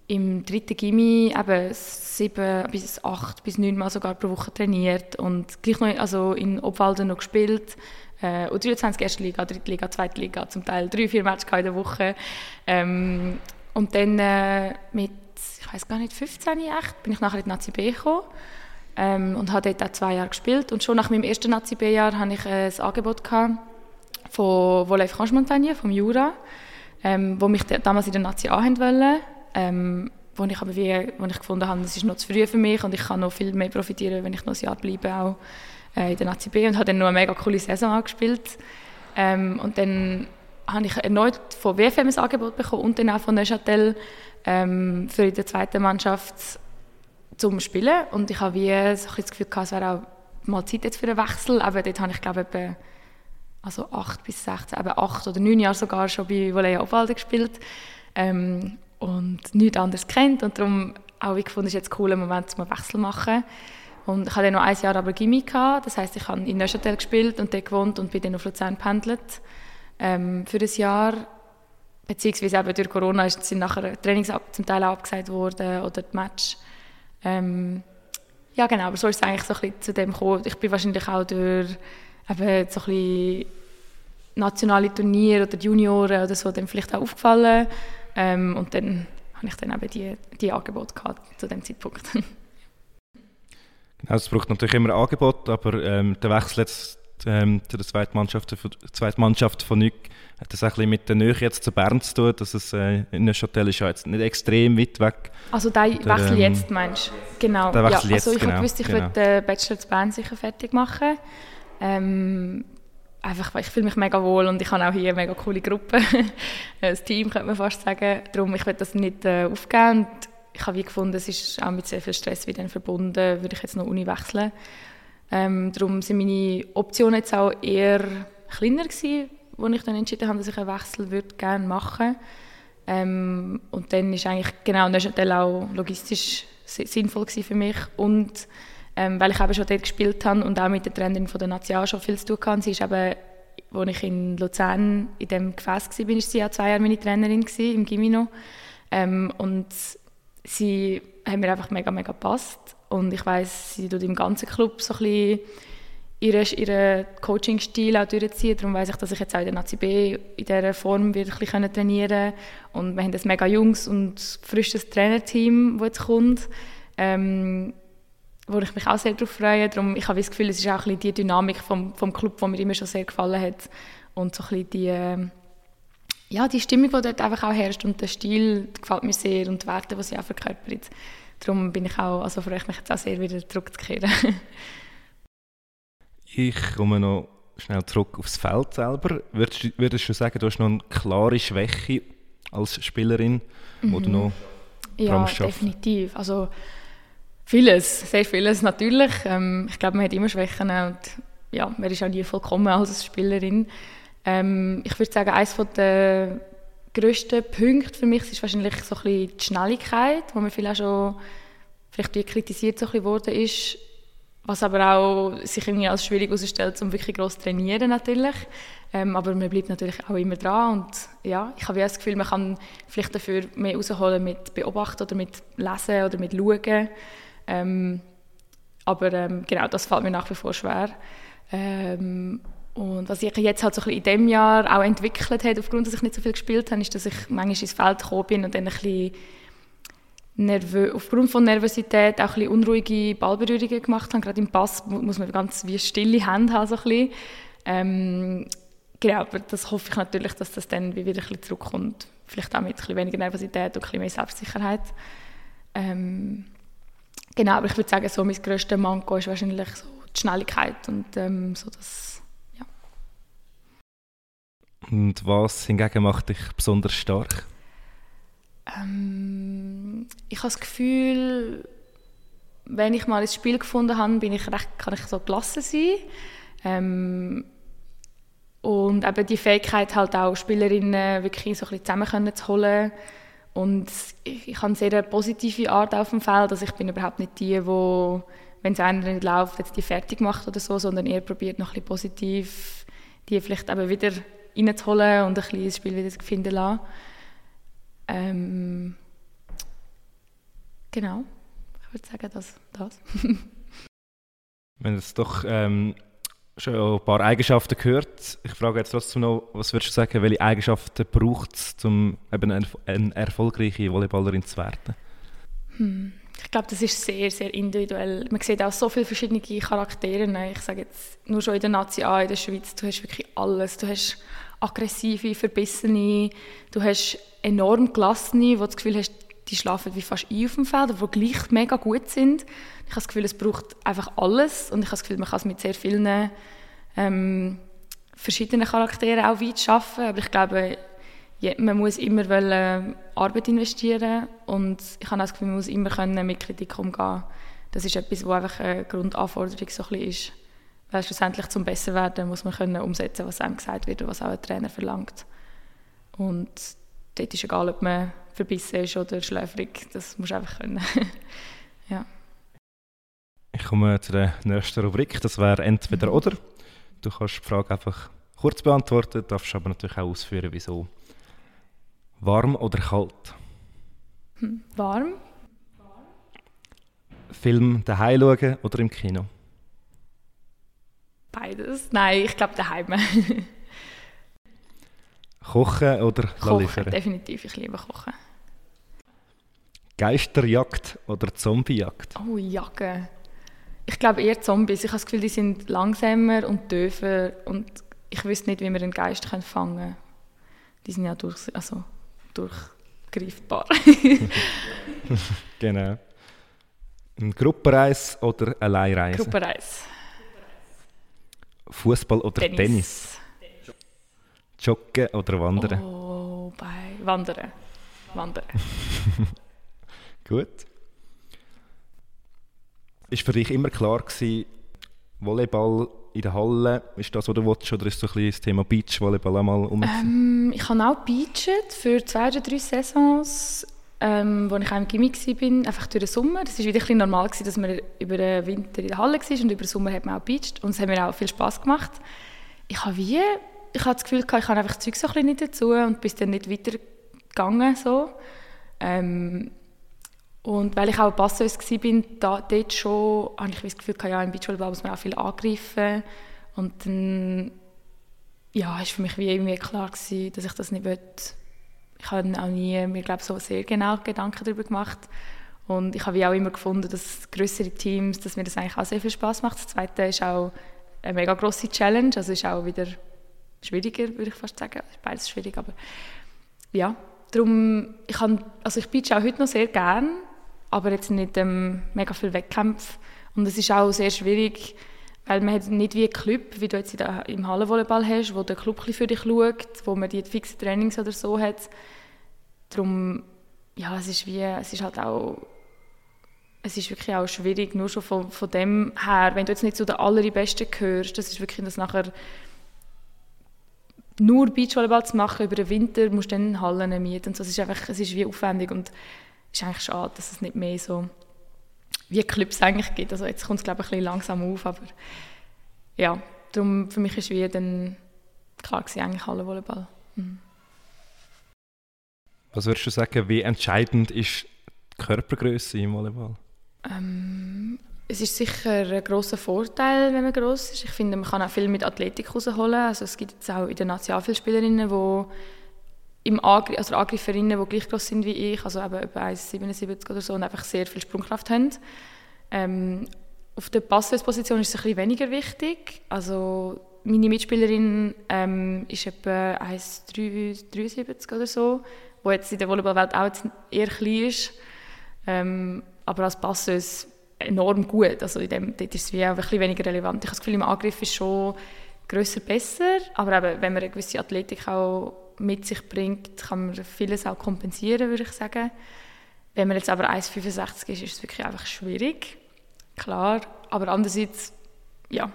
im dritten Gimmi eben sieben bis acht bis neun Mal sogar pro Woche trainiert und gleich noch also in Obwalden noch gespielt. Äh, und 23 erste Liga, dritte Liga, zweite Liga, zum Teil drei, vier Matches in der Woche. Ähm, und dann äh, mit, ich weiß gar nicht, 15 echt, bin ich nachher in die Nazi B gekommen ähm, und habe dort auch zwei Jahre gespielt. Und schon nach meinem ersten Nazi B-Jahr hatte ich ein Angebot gehabt von Volley Franche Montagne, vom Jura, ähm, wo mich damals in der Nazi A wollen ähm, wo ich aber wie, wo ich gefunden habe, es ist noch zu früh für mich und ich kann noch viel mehr profitieren, wenn ich noch ein Jahr bleibe auch äh, in der Nazi B und habe dann noch eine mega coole Saison angespielt. Ähm, und dann habe ich erneut von WFM ein Angebot bekommen und dann auch von Neuchâtel ähm, für die zweite Mannschaft zum Spielen. Und ich habe wie so das Gefühl gehabt, es wäre auch mal Zeit jetzt für einen Wechsel. Aber dort habe ich glaube etwa also 8 bis 16, eben 8 oder 9 Jahre sogar schon bei Volleya Obwalden gespielt ähm, und nichts anderes kennt und darum auch ich gefunden, es ist jetzt ein cooler Moment, um einen Wechsel zu machen. Und ich hatte dann noch ein Jahr aber Gimmi das heißt, ich habe in Neuchâtel gespielt und dort gewohnt und bin dann auf Luzern pendelt ähm, für ein Jahr. Beziehungsweise eben durch Corona sind nachher Trainings zum Teil abgesagt worden oder die Match. Ähm, ja genau, aber so ist es eigentlich so ein bisschen zu dem gekommen. Ich bin wahrscheinlich auch durch eben so ein nationale Turniere oder Junioren oder so dann vielleicht auch aufgefallen. Ähm, und dann habe ich dann eben die, die Angebote gehabt zu dem Zeitpunkt. Genau, es braucht natürlich immer Angebot, aber ähm, der Wechsel jetzt ähm, zu der zweiten Mannschaft, von Nück hat das auch ein bisschen mit der Nähe jetzt zu Bern zu tun, dass es äh, in Neuchâtel ist ja jetzt nicht extrem weit weg. Also der, der Wechsel ähm, jetzt meinst du? Genau. Der Wechsel ja, jetzt, also ich genau, gewusst, ich genau. will den Bachelor zu Bern sicher fertig machen. Ähm, einfach, ich fühle mich mega wohl und ich habe auch hier eine mega coole Gruppe. ein Team, könnte man fast sagen. Darum, ich will das nicht äh, aufgeben. Und ich habe wie gefunden, es ist auch mit sehr viel Stress wieder verbunden, würde ich jetzt noch Uni wechseln. Ähm, darum sind meine Optionen jetzt auch eher kleiner gewesen, wo ich dann entschieden habe, dass ich einen Wechsel würde gerne machen ähm, Und dann ist eigentlich genau Neuchâtel auch logistisch sinnvoll für mich und ähm, weil ich eben schon dort gespielt habe und auch mit der Trainerin von der National schon viel zu tun hatte. Sie ist eben, als ich in Luzern in dem Gefäß war, war sie ja zwei Jahre meine Trainerin gewesen, im Gimino. Ähm, und sie hat mir einfach mega, mega gepasst. Und ich weiß, sie tut im ganzen Club so ein bisschen ihren, ihren Coaching-Stil auch durchziehen. Darum weiß ich, dass ich jetzt auch in der NACB in dieser Form bisschen trainieren kann. Und wir haben ein mega junges und frisches Trainerteam, das jetzt kommt. Ähm, wo ich mich auch sehr darauf freue. Darum, ich habe das Gefühl, es ist auch ein bisschen die Dynamik vom, vom Club, die mir immer schon sehr gefallen hat. Und so ein bisschen die, ähm, ja, die Stimmung, die dort einfach auch herrscht und der Stil gefällt mir sehr und die Werte, die sie auch verkörpert. Darum bin ich auch, also freue ich mich jetzt auch sehr, wieder zurückzukehren. ich komme noch schnell zurück aufs Feld selber. Würdest, würdest du sagen, du hast noch eine klare Schwäche als Spielerin, mhm. wo du noch Ja, definitiv. Also, Vieles, sehr vieles natürlich. Ähm, ich glaube, man hat immer Schwächen und ja, man ist auch nie vollkommen als Spielerin. Ähm, ich würde sagen, eines der grössten Punkte für mich ist wahrscheinlich so ein bisschen die Schnelligkeit, wo man vielleicht auch schon vielleicht kritisiert so ein worden ist, was aber auch sich irgendwie als schwierig herausstellt, um wirklich gross zu trainieren natürlich. Ähm, aber man bleibt natürlich auch immer dran und ja, ich habe das Gefühl, man kann vielleicht dafür mehr rausholen mit Beobachten oder mit Lesen oder mit Schauen. Ähm, aber ähm, genau, das fällt mir nach wie vor schwer. Ähm, und was ich jetzt halt so ein in diesem Jahr auch entwickelt habe, aufgrund, dass ich nicht so viel gespielt habe, ist, dass ich manchmal ins Feld gekommen bin und dann ein bisschen nervö aufgrund von Nervosität auch ein bisschen unruhige Ballberührungen gemacht habe. Gerade im Pass muss man ganz wie stille Hände haben, so ein bisschen. Ähm, genau, aber das hoffe ich natürlich, dass das dann wieder ein bisschen zurückkommt. Vielleicht auch mit ein bisschen weniger Nervosität und ein bisschen mehr Selbstsicherheit. Ähm, Genau, aber ich würde sagen, so mein grösstes Manko ist wahrscheinlich so die Schnelligkeit und ähm, so das, ja. Und was hingegen macht dich besonders stark? Ähm, ich habe das Gefühl, wenn ich mal ein Spiel gefunden habe, bin ich recht, kann ich so gelassen sein. Ähm, und eben die Fähigkeit halt auch Spielerinnen wirklich so ein bisschen zusammen zu holen und ich, ich habe eine sehr positive Art auf dem Feld. Also ich bin überhaupt nicht die, wo wenn es einer nicht läuft, jetzt die fertig macht oder so, sondern eher probiert noch ein bisschen positiv die vielleicht eben wieder reinzuholen und ein bisschen das Spiel wieder zu finden lassen. Ähm, genau, ich würde sagen, das. das. Wenn es doch ähm, schon ein paar Eigenschaften gehört. Ich frage jetzt trotzdem noch, was würdest du sagen, welche Eigenschaften braucht es, um eben eine, eine erfolgreiche Volleyballerin zu werden? Hm. Ich glaube, das ist sehr, sehr individuell. Man sieht auch so viele verschiedene Charaktere. Ich sage jetzt nur schon in der Nazi A in der Schweiz, du hast wirklich alles. Du hast aggressive, verbissene, du hast enorm gelassene, die das Gefühl hast, die schlafen wie fast ein auf dem Feld, die gleich mega gut sind. Ich habe das Gefühl, es braucht einfach alles und ich habe das Gefühl, man kann es mit sehr vielen ähm, verschiedenen Charakteren auch weit arbeiten, aber ich glaube, man muss immer wollen, Arbeit investieren und ich habe das Gefühl, man muss immer können mit Kritik umgehen Das ist etwas, was einfach eine Grundanforderung so ein ist. Weil schlussendlich zum besser werden muss man können umsetzen, was einem gesagt wird und was auch ein Trainer verlangt. Und dort ist egal, ob man verbissen ist oder schläfrig, das muss einfach können. ja. Ich komme zu der nächsten Rubrik, das wäre entweder mhm. oder. Du kannst die Frage einfach kurz beantworten, darfst aber natürlich auch ausführen, wieso. Warm oder kalt? Hm, warm. Film daheim schauen oder im Kino? Beides. Nein, ich glaube daheim. kochen oder Kochen, liefern? definitiv. Ich liebe Kochen. Geisterjagd oder Zombiejagd? Oh, Jagen. Ich glaube eher Zombies. Ich habe das Gefühl, die sind langsamer und döfer und ich wüsste nicht, wie wir einen Geist fangen können. Die sind ja durch, also durchgreifbar. genau. Ein Gruppenreis oder Alleinreise? Gruppenreis. Fußball oder Tennis? Tennis? Joggen oder Wandern? Oh, bei Wandern. Wandern. Gut. Ist für dich immer klar gewesen, Volleyball in der Halle, ist das, was du willst, oder ist so ein bisschen das Thema Beachvolleyball einmal um? Ähm, ich habe auch beachet für zwei oder drei Saisons, ähm, wo ich auch im Gimmick war, einfach durch den Sommer. Es war wieder ein bisschen normal, gewesen, dass man über den Winter in der Halle war und über den Sommer hat man auch beached und es hat mir auch viel Spass gemacht. Ich habe wie, ich habe das Gefühl, ich habe einfach das Zeug so ein nicht dazu und bin dann nicht weitergegangen so. Ähm, und weil ich auch Passeuse war, da, dort schon, habe ich das Gefühl, ja, im Beachvolleyball muss man auch viel angreifen. Und dann ja, war für mich wie irgendwie klar gewesen, dass ich das nicht will. Ich habe auch nie mir glaube so sehr genau Gedanken darüber gemacht. Und ich habe auch immer gefunden, dass größere Teams, dass mir das eigentlich auch sehr viel Spaß macht. Das Zweite ist auch eine mega grosse Challenge, also ist auch wieder schwieriger, würde ich fast sagen. Beides schwierig, aber ja, darum, ich, kann, also ich auch heute noch sehr gerne aber jetzt nicht ähm, mega viel Wettkämpfe. Und es ist auch sehr schwierig, weil man hat nicht wie ein Club, wie du jetzt im Hallenvolleyball hast, wo der Club für dich schaut, wo man die fixen Trainings oder so hat. Darum, ja, es ist wie, es ist halt auch, es ist wirklich auch schwierig, nur schon von, von dem her, wenn du jetzt nicht zu den allerbesten gehörst, das ist wirklich das nachher nur Beachvolleyball zu machen über den Winter, musst du dann Hallen mieten und so. Es ist einfach, es ist wie aufwendig und ist eigentlich schade, dass es nicht mehr so wie Clubs eigentlich gibt. Also jetzt kommt es glaube ich ein bisschen langsam auf, aber ja, darum für mich ist wie dann klar gewesen, eigentlich alle Volleyball. Mhm. Was würdest du sagen, wie entscheidend ist die Körpergröße im Volleyball? Ähm, es ist sicher ein großer Vorteil, wenn man groß ist. Ich finde, man kann auch viel mit Athletik rausholen. Also es gibt jetzt auch in der National viele Spielerinnen, die im Angr also Angrifferinnen, die gleich groß sind wie ich, also eben über 1,77 oder so und einfach sehr viel Sprungkraft haben. Ähm, auf der Passwest-Position ist es ein bisschen weniger wichtig. Also meine Mitspielerin ähm, ist etwa 1,73 oder so, wo jetzt in der Volleyballwelt auch eher klein ist, ähm, aber als Passeuse enorm gut. Also in dem, dort ist es wie auch ein bisschen weniger relevant. Ich habe das Gefühl, im Angriff ist schon grösser besser, aber eben, wenn man eine gewisse Athletik auch mit sich bringt, kann man vieles auch kompensieren, würde ich sagen. Wenn man jetzt aber 1,65 ist, ist es wirklich einfach schwierig, klar. Aber andererseits, ja,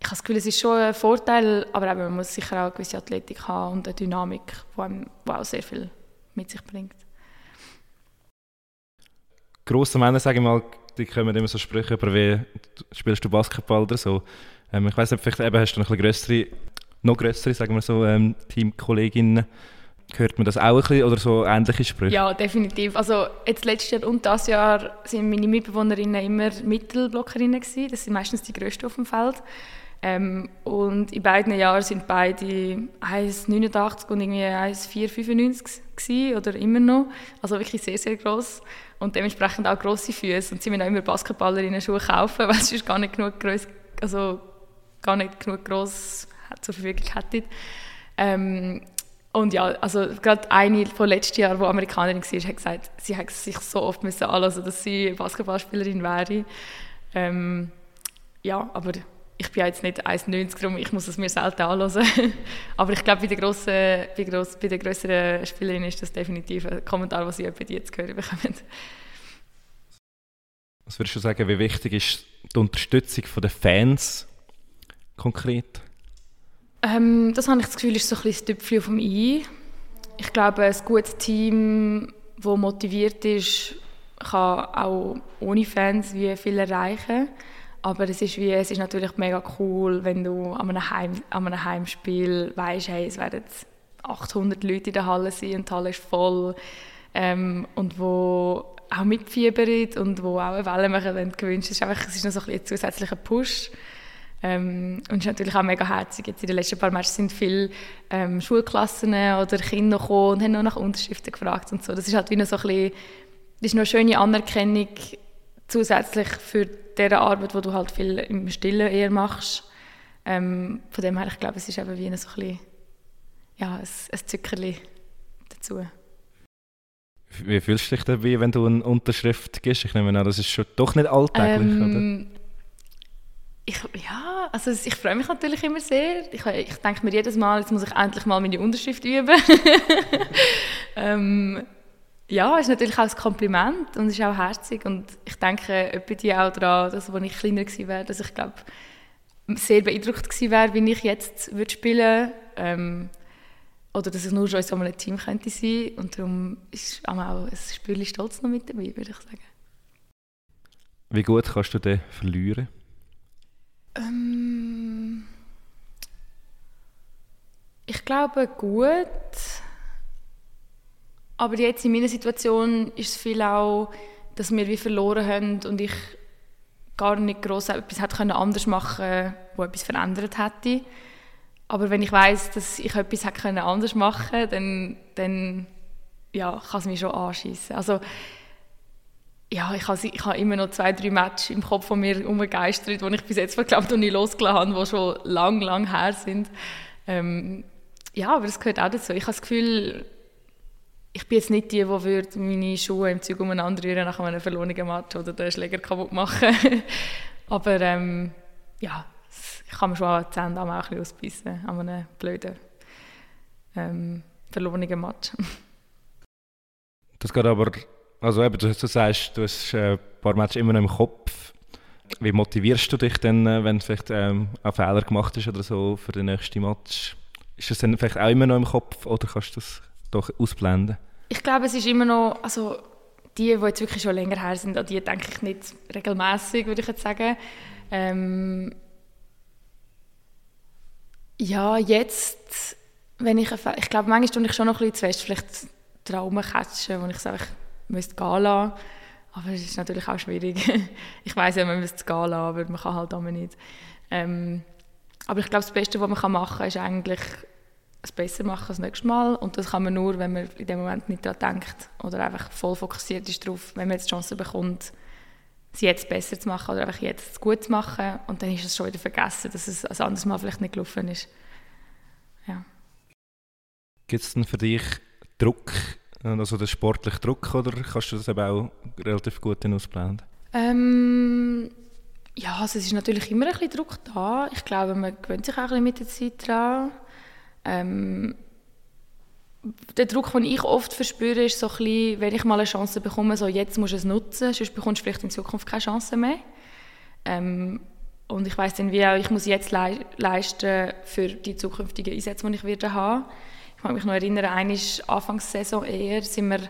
ich habe das Gefühl, es ist schon ein Vorteil, aber eben, man muss sicher auch eine gewisse Athletik haben und eine Dynamik, die, die auch sehr viel mit sich bringt. Grosse Männer, sage ich mal, die kommen immer so Sprüche über, wie spielst du Basketball oder so. Ähm, ich weiß nicht, vielleicht eben hast du noch ein größere noch größere, sagen wir so, ähm, Teamkolleginnen. Hört man das auch ein bisschen oder so ähnliche Sprüche? Ja, definitiv. Also jetzt letztes Jahr und das Jahr sind meine Mitbewohnerinnen immer Mittelblockerinnen gewesen. Das sind meistens die größten auf dem Feld. Ähm, und in beiden Jahren sind beide 1,89 und irgendwie 1,495 oder immer noch. Also wirklich sehr, sehr groß und dementsprechend auch grosse Füße. Und sie müssen auch immer Basketballerinnen Schuhe kaufen, weil ist gar nicht genug groß, also gar nicht genug groß zur Verfügung hätten. Ähm, und ja, also gerade eine von letztes Jahr, die Amerikanerin war, hat gesagt, sie hat sich so oft müssen anlassen, dass sie Basketballspielerin wäre. Ähm, ja, aber ich bin jetzt nicht 1,90, darum ich muss es mir selten anhören. Aber ich glaube, bei, den grossen, bei, gross, bei grösseren Spielerinnen ist das definitiv ein Kommentar, was sie bei dir zu hören bekommen. Was würdest du sagen, wie wichtig ist die Unterstützung der Fans konkret? Ähm, das habe ich das Gefühl, ist so ein bisschen das Tüpfchen auf dem I. Ich glaube, ein gutes Team, das motiviert ist, kann auch ohne Fans wie viel erreichen. Aber es ist, wie, es ist natürlich mega cool, wenn du an einem, Heim, an einem Heimspiel weißt, hey, es werden 800 Leute in der Halle sein und die Halle ist voll. Ähm, und wo auch mitfiebern und wo auch eine Welle machen, wenn du gewünscht. Ist einfach es ist noch so ein, ein zusätzlicher Push. Ähm, und es ist natürlich auch mega herzig. Jetzt in den letzten paar Matches sind viele ähm, Schulklassen oder Kinder gekommen und haben nur nach Unterschriften gefragt und so. Das ist halt wie noch so ein bisschen, das ist noch eine schöne Anerkennung zusätzlich für diese Arbeit, die du halt viel im Stillen eher machst. Ähm, von dem her, ich glaube, es ist eben wie so ein bisschen, ja, ein, ein Zuckerli dazu. Wie fühlst du dich dabei, wenn du eine Unterschrift gibst? Ich nehme an, das ist schon doch nicht alltäglich, ähm, oder? Ich, ja, also ich freue mich natürlich immer sehr. Ich, ich denke mir jedes Mal, jetzt muss ich endlich mal meine Unterschrift üben. ähm, ja, ist natürlich auch ein Kompliment und ist auch herzig und ich denke etwa die auch daran, dass als ich kleiner gewesen wäre, dass ich glaube sehr beeindruckt gewesen wäre, wie ich jetzt würde spielen ähm, oder dass ich nur schon in so einem Team könnte sein und darum ist auch ein Spürchen Stolz noch mit dabei, würde ich sagen. Wie gut kannst du den verlieren? Ähm, ich glaube gut. Aber jetzt in meiner Situation ist es viel auch, dass wir wie verloren haben und ich gar nicht groß etwas hätte anders machen können, wo etwas verändert hätte. Aber wenn ich weiß, dass ich etwas hätte anders machen können, dann, dann ja, kann es mich schon anschießen. Also ja, ich habe, ich habe immer noch zwei, drei Matches im Kopf von mir umgegeistert, die ich bis jetzt glaube noch nicht losgelassen habe, die schon lang, lang her sind. Ähm, ja, aber das gehört auch dazu. Ich habe das Gefühl, ich bin jetzt nicht die, die meine Schuhe im Zug umeinander rühren nach einem verlorenen Match oder den Schläger kaputt machen. aber ähm, ja, ich kann mir schon an die Zähne auch ein ausbissen an einem blöden ähm, verlorenen Match. Das geht aber also eben, du, du sagst, du hast äh, ein paar Matches immer noch im Kopf. Wie motivierst du dich denn, äh, wenn vielleicht ähm, einen Fehler gemacht hast oder so für den nächsten Match? Ist das dann vielleicht auch immer noch im Kopf oder kannst du das doch ausblenden? Ich glaube, es ist immer noch, also die, die jetzt wirklich schon länger her sind, an die denke ich nicht regelmäßig, würde ich jetzt sagen. Ähm, ja, jetzt, wenn ich, ich glaube, manchmal tue ich schon noch ein bisschen zu fest, vielleicht Traumen catchen, wo ich es einfach müsste gehen lassen. Aber es ist natürlich auch schwierig. ich weiß ja, man müsste gehen lassen, aber man kann halt auch nicht. Ähm, aber ich glaube, das Beste, was man machen kann, ist eigentlich es besser machen als nächstes Mal. Und das kann man nur, wenn man in dem Moment nicht daran denkt oder einfach voll fokussiert ist darauf, wenn man jetzt die Chance bekommt, es jetzt besser zu machen oder einfach jetzt gut zu machen. Und dann ist es schon wieder vergessen, dass es ein anderes Mal vielleicht nicht gelaufen ist. Ja. Gibt es denn für dich Druck also der sportliche Druck, oder kannst du das eben auch relativ gut ausblenden? Ähm, ja, also es ist natürlich immer ein bisschen Druck da. Ich glaube, man gewöhnt sich auch ein bisschen mit der Zeit daran. Ähm, der Druck, den ich oft verspüre, ist so ein bisschen, wenn ich mal eine Chance bekomme, so jetzt musst du es nutzen, sonst bekommst du vielleicht in Zukunft keine Chance mehr. Ähm, und ich weiß dann wie auch, ich muss jetzt le leisten für die zukünftigen Einsätze, die ich werde haben ich kann mich noch erinnern, einmal Anfangssaison eher sind wir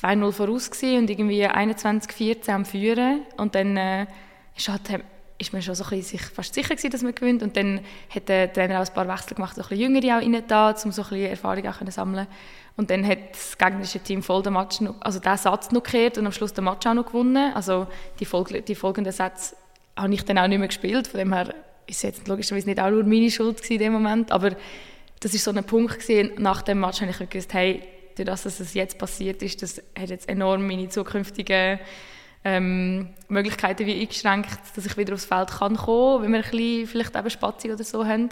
2-0 voraus und irgendwie 21-14 am Führen und dann äh, ist, halt, ist man schon so ein bisschen fast sicher gewesen, dass man gewinnt. Und dann hat der Trainer auch ein paar Wechsel gemacht, so ein bisschen Jüngere auch rein um so ein bisschen Erfahrung auch sammeln. Und dann hat das gegnerische Team voll den Match, noch, also den Satz noch gekehrt und am Schluss den Match auch noch gewonnen, also die, Folge, die folgenden Sätze habe ich dann auch nicht mehr gespielt, von dem her ist es jetzt logischerweise nicht auch nur meine Schuld gewesen in dem Moment, aber das ist so ein Punkt gewesen, nach dem Match habe ich gewusst, hey, durch das, dass es jetzt passiert ist, das hat jetzt enorm meine zukünftigen ähm, Möglichkeiten wie eingeschränkt, dass ich wieder aufs Feld kann kommen, wenn wir ein bisschen, vielleicht eben Spazi oder so haben.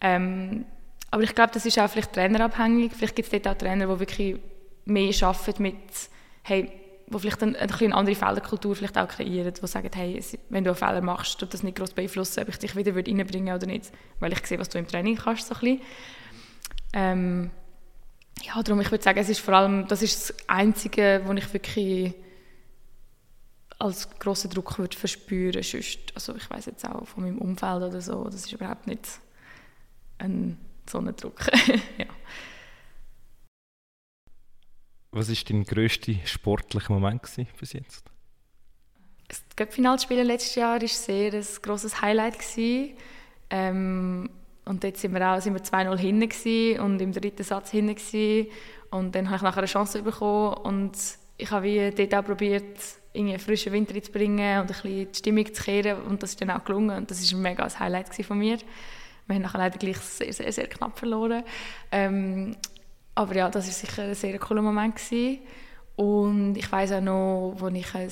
Ähm, aber ich glaube, das ist auch vielleicht trainerabhängig. Vielleicht gibt es dort auch Trainer, die wirklich mehr arbeiten mit, hey, wo vielleicht ein, ein eine andere Fehlerkultur vielleicht auch kreieren, die sagen, hey, wenn du einen Fehler machst, tut das nicht groß beeinflussen, ob ich dich wieder reinbringen oder nicht, weil ich sehe, was du im Training kannst, so ein ähm, ja, darum, ich würde sagen, es ist vor allem, das ist das Einzige, wo ich wirklich als grossen Druck würde verspüren Sonst, also ich weiß jetzt auch von meinem Umfeld oder so, das ist überhaupt nicht ein so ein Druck. ja. Was war dein grösster sportlicher Moment bis jetzt? Das Cup-Finalspiel letztes Jahr war sehr ein grosses Highlight. Ähm, und dort sind wir auch sind wir 2-0 hinten und im dritten Satz hinten gewesen. Und dann habe ich nachher eine Chance bekommen und ich habe wie dort auch probiert, irgendwie einen frischen Wind reinzubringen und ein bisschen die Stimmung zu kehren und das ist dann auch gelungen und das war ein mega Highlight von mir. Wir haben nachher leider gleich sehr, sehr, sehr knapp verloren. Ähm, aber ja, das war sicher ein sehr cooler Moment. Gewesen. Und ich weiß auch noch, als ich ein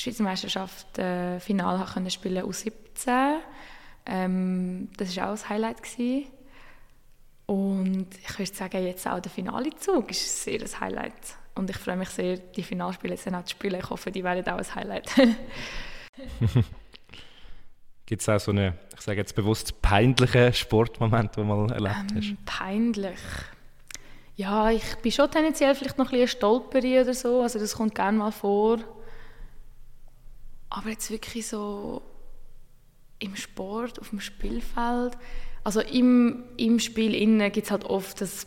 Schweizer Meisterschaft äh, Final konnte spielen U17. Ähm, das war auch ein Highlight. Gewesen. Und ich würde sagen, jetzt auch der Finalezug ist sehr ein Highlight. Und ich freue mich sehr, die Finalspiele jetzt auch zu spielen. Ich hoffe, die werden auch ein Highlight. Gibt es auch so einen, ich sage jetzt bewusst, peinlichen Sportmoment, den du mal erlebt hast? Ähm, peinlich? Ja, ich bin schon tendenziell vielleicht noch ein bisschen Stolperi oder so, also das kommt gerne mal vor. Aber jetzt wirklich so im Sport, auf dem Spielfeld, also im, im Spiel gibt es halt oft, dass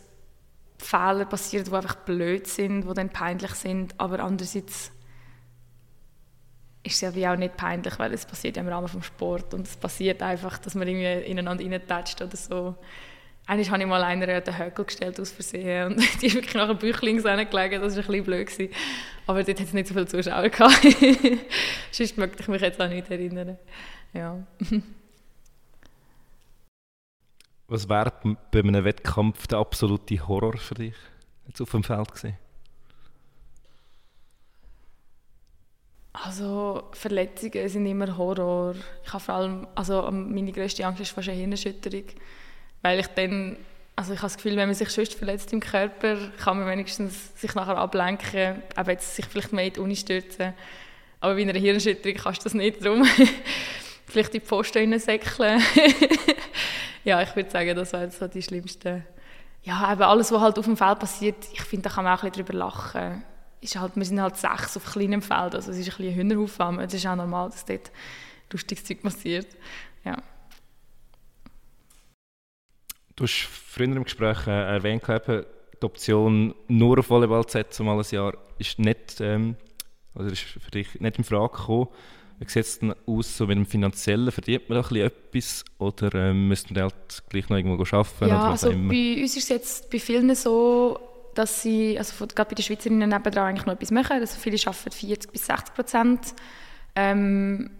Fehler passieren, die einfach blöd sind, die dann peinlich sind, aber andererseits ist es ja wie auch nicht peinlich, weil es passiert ja im Rahmen des Sport und es passiert einfach, dass man irgendwie ineinander reintatscht oder so. Einmal habe ich mal einer den Höckel gestellt aus Versehen und die ist wirklich nach einem Büchlings gelegen, das war ein bisschen blöd. Gewesen. Aber dort hat es nicht so viele Zuschauer gehabt. Sonst möchte ich mich jetzt auch nicht erinnern. Ja. Was wäre bei einem Wettkampf der absolute Horror für dich jetzt auf dem Feld gewesen? Also Verletzungen sind immer Horror. Ich habe vor allem, also meine grösste Angst ist fast eine Hirnerschütterung, weil ich dann, also ich habe das Gefühl, wenn man sich sonst verletzt im Körper, kann man wenigstens sich nachher ablenken, aber jetzt sich vielleicht mehr in die Uni stürzen. Aber bei einer Hirnerschütterung kannst du das nicht, darum vielleicht die Pfosten säckeln. ja, ich würde sagen, das wäre so die schlimmste. Ja, aber alles, was halt auf dem Feld passiert, ich finde, da kann man auch ein bisschen drüber lachen ist halt, wir sind halt sechs auf kleinem Feld, also es ist ein bisschen Hühnerhaufen, es ist auch normal, dass dort lustiges Zeug passiert. Ja. Du hast früher im Gespräch äh, erwähnt, eben, die Option nur auf Volleyball zu setzen, mal ein Jahr, ist nicht, ähm, also ist für dich nicht in Frage gekommen. Wie sieht es denn aus, so mit dem Finanziellen? Verdient man da ein etwas oder ähm, müsste man halt gleich noch irgendwo arbeiten? Ja, also bei uns ist es jetzt bei vielen so, dass sie, also gerade bei den Schweizerinnen nebenan eigentlich noch etwas machen. Also viele arbeiten 40 bis 60 Prozent. Ähm,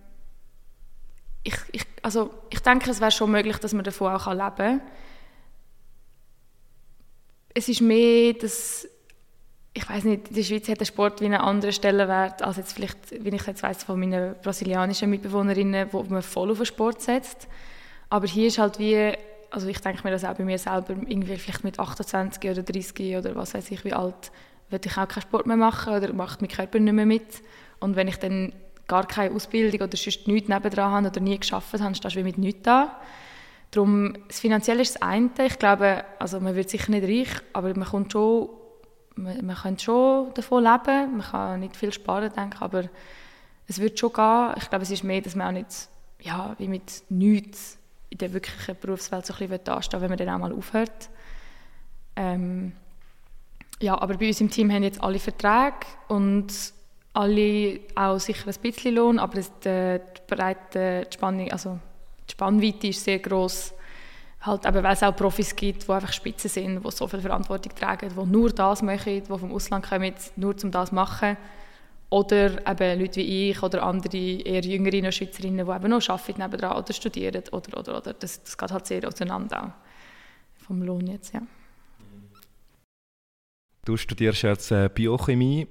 ich, ich, also ich denke, es wäre schon möglich, dass man davon auch leben kann. Es ist mehr, dass ich weiß nicht, in der Schweiz hat der Sport wie einen anderen Stellenwert als jetzt vielleicht, wie ich jetzt weiß von meinen brasilianischen Mitbewohnerinnen, wo man voll auf den Sport setzt. Aber hier ist halt wie also ich denke mir das auch bei mir selber, irgendwie vielleicht mit 28 oder 30 oder was weiß ich wie alt, würde ich auch keinen Sport mehr machen oder macht mein Körper nicht mehr mit. Und wenn ich dann gar keine Ausbildung oder sonst nichts nebendran habe oder nie geschafft habe, stehst du wie mit nichts da. Darum, das Finanzielle ist das eine. Ich glaube, also man wird sicher nicht reich, aber man kommt schon, man, man kann schon davon leben. Man kann nicht viel sparen, denke aber es wird schon gehen. Ich glaube, es ist mehr, dass man auch nicht, ja, wie mit nichts in der wirklichen Berufswelt so ein bisschen dastehen wenn man dann auch mal aufhört. Ähm, ja, aber bei uns im Team haben jetzt alle Verträge und alle auch sicher ein bisschen Lohn, aber es, die, Breite, die, Spannung, also die Spannweite ist sehr groß, halt eben, weil es auch Profis gibt, die einfach Spitzen sind, die so viel Verantwortung tragen, die nur das machen, die vom Ausland kommen, nur um das zu machen oder eben Leute wie ich oder andere eher jüngere Schweizerinnen, die eben noch arbeiten nebenan oder studieren. Oder, oder, oder. Das, das geht halt sehr auseinander auch. Vom Lohn jetzt, ja. Du studierst jetzt äh, Biochemie.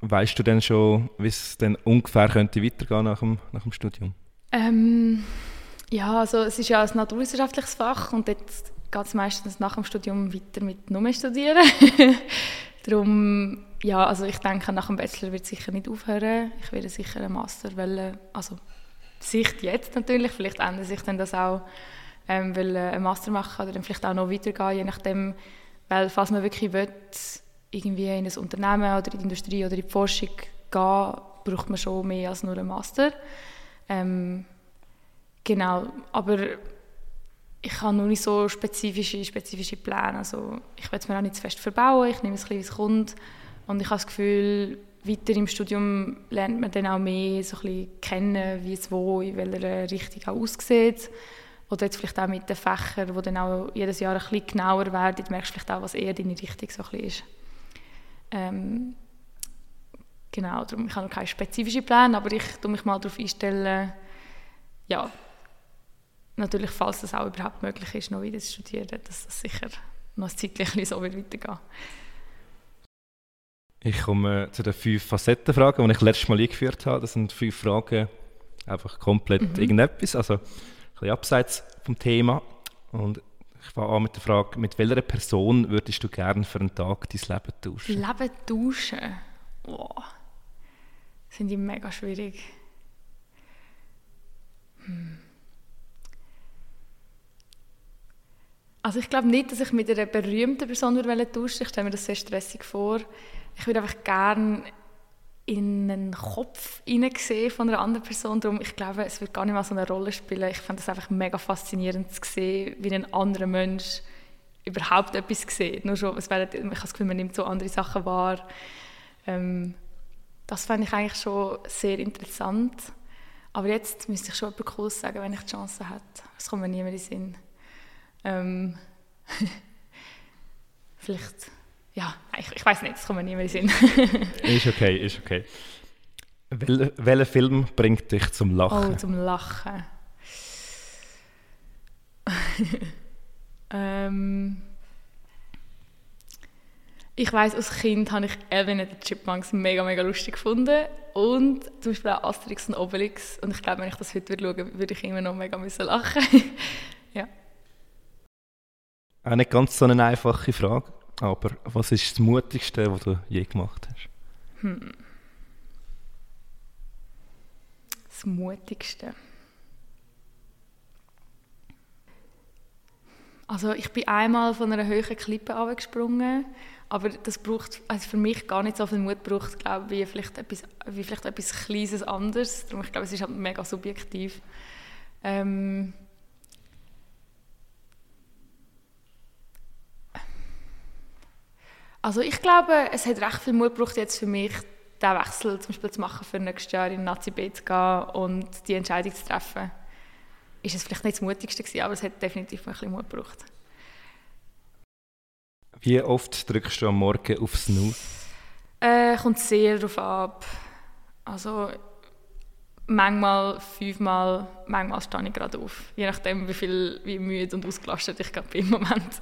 Weißt du denn schon, wie es denn ungefähr könnte weitergehen nach dem, nach dem Studium? Ähm, ja, also es ist ja ein naturwissenschaftliches Fach und dort geht es meistens nach dem Studium weiter mit nur studieren. Darum ja, also ich denke, nach dem Bachelor wird es sicher nicht aufhören. Ich werde sicher einen Master wollen, also Sicht jetzt natürlich, vielleicht ändert sich dann das auch, ähm, will einen Master machen oder dann vielleicht auch noch weitergehen, je nachdem, weil falls man wirklich will, irgendwie in ein Unternehmen oder in die Industrie oder in die Forschung gehen, braucht man schon mehr als nur einen Master. Ähm, genau, aber ich habe noch nicht so spezifische, spezifische Pläne. Also ich will es mir auch nicht zu fest verbauen, ich nehme es ein bisschen, wie es. Und ich habe das Gefühl, weiter im Studium lernt man dann auch mehr so ein bisschen kennen, wie es wo, in welcher Richtung auch aussieht. Oder jetzt vielleicht auch mit den Fächern, die dann auch jedes Jahr ein bisschen genauer werden, merkst du vielleicht auch, was eher deine Richtung so ein bisschen ist. Ähm, genau, darum, ich habe noch keine spezifischen Pläne, aber ich tue mich mal darauf einstellen, ja, natürlich, falls das auch überhaupt möglich ist, noch wieder zu studieren, dass das sicher noch ein Zeitchen so wird weitergehen Ich komme zu den fünf Facettenfragen, die ich letztes Mal eingeführt habe. Das sind fünf Fragen, einfach komplett mhm. irgendetwas, also ein bisschen abseits vom Thema. Und ich fange an mit der Frage, mit welcher Person würdest du gerne für einen Tag dein Leben tauschen? Leben tauschen? Wow. Das finde ich mega schwierig. Hm. Also ich glaube nicht, dass ich mit einer berühmten Person würde tauschen Ich stelle mir das sehr stressig vor. Ich würde einfach gerne in einen Kopf hineinsehen von einer anderen Person. Darum, ich glaube, es wird gar nicht mal so eine Rolle spielen. Ich finde es einfach mega faszinierend zu sehen, wie ein anderer Mensch überhaupt etwas sieht. Nur schon, es wäre, ich habe das Gefühl, man nimmt so andere Sachen wahr. Ähm, das fände ich eigentlich schon sehr interessant. Aber jetzt müsste ich schon etwas Cooles sagen, wenn ich die Chance hätte. Das kommt mir nie mehr in den Sinn. Ähm, vielleicht, ja, ich, ich weiß nicht, das kommt mir nie mehr in den Sinn. ist okay, ist okay. Wel, welcher Film bringt dich zum Lachen? Oh, zum Lachen. ähm, ich weiß als Kind habe ich Alvin und die Chipmunks mega, mega lustig gefunden. Und zum Beispiel auch Asterix und Obelix. Und ich glaube, wenn ich das heute schaue, würde ich immer noch mega müssen lachen. ja. Auch nicht ganz so eine einfache Frage, aber was ist das Mutigste, was du je gemacht hast? Hm. Das Mutigste. Also ich bin einmal von einer hohen Klippe abgesprungen, aber das braucht also für mich gar nicht so viel Mut braucht, glaube wie vielleicht etwas, wie vielleicht etwas Kleines anderes. Darum ich glaube, es ist halt mega subjektiv. Ähm, Also ich glaube, es hat recht viel Mut gebraucht jetzt für mich, diesen Wechsel zum Beispiel zu machen, für nächstes Jahr in Nazi B zu gehen und die Entscheidung zu treffen. Ist es vielleicht nicht das Mutigste gewesen, aber es hat definitiv ein bisschen Mut gebraucht. Wie oft drückst du am Morgen auf Snooze? Äh, kommt sehr darauf ab. Also manchmal fünfmal, manchmal stehe ich gerade auf. Je nachdem, wie viel, wie müde und ausgelastet ich gerade bin im Moment.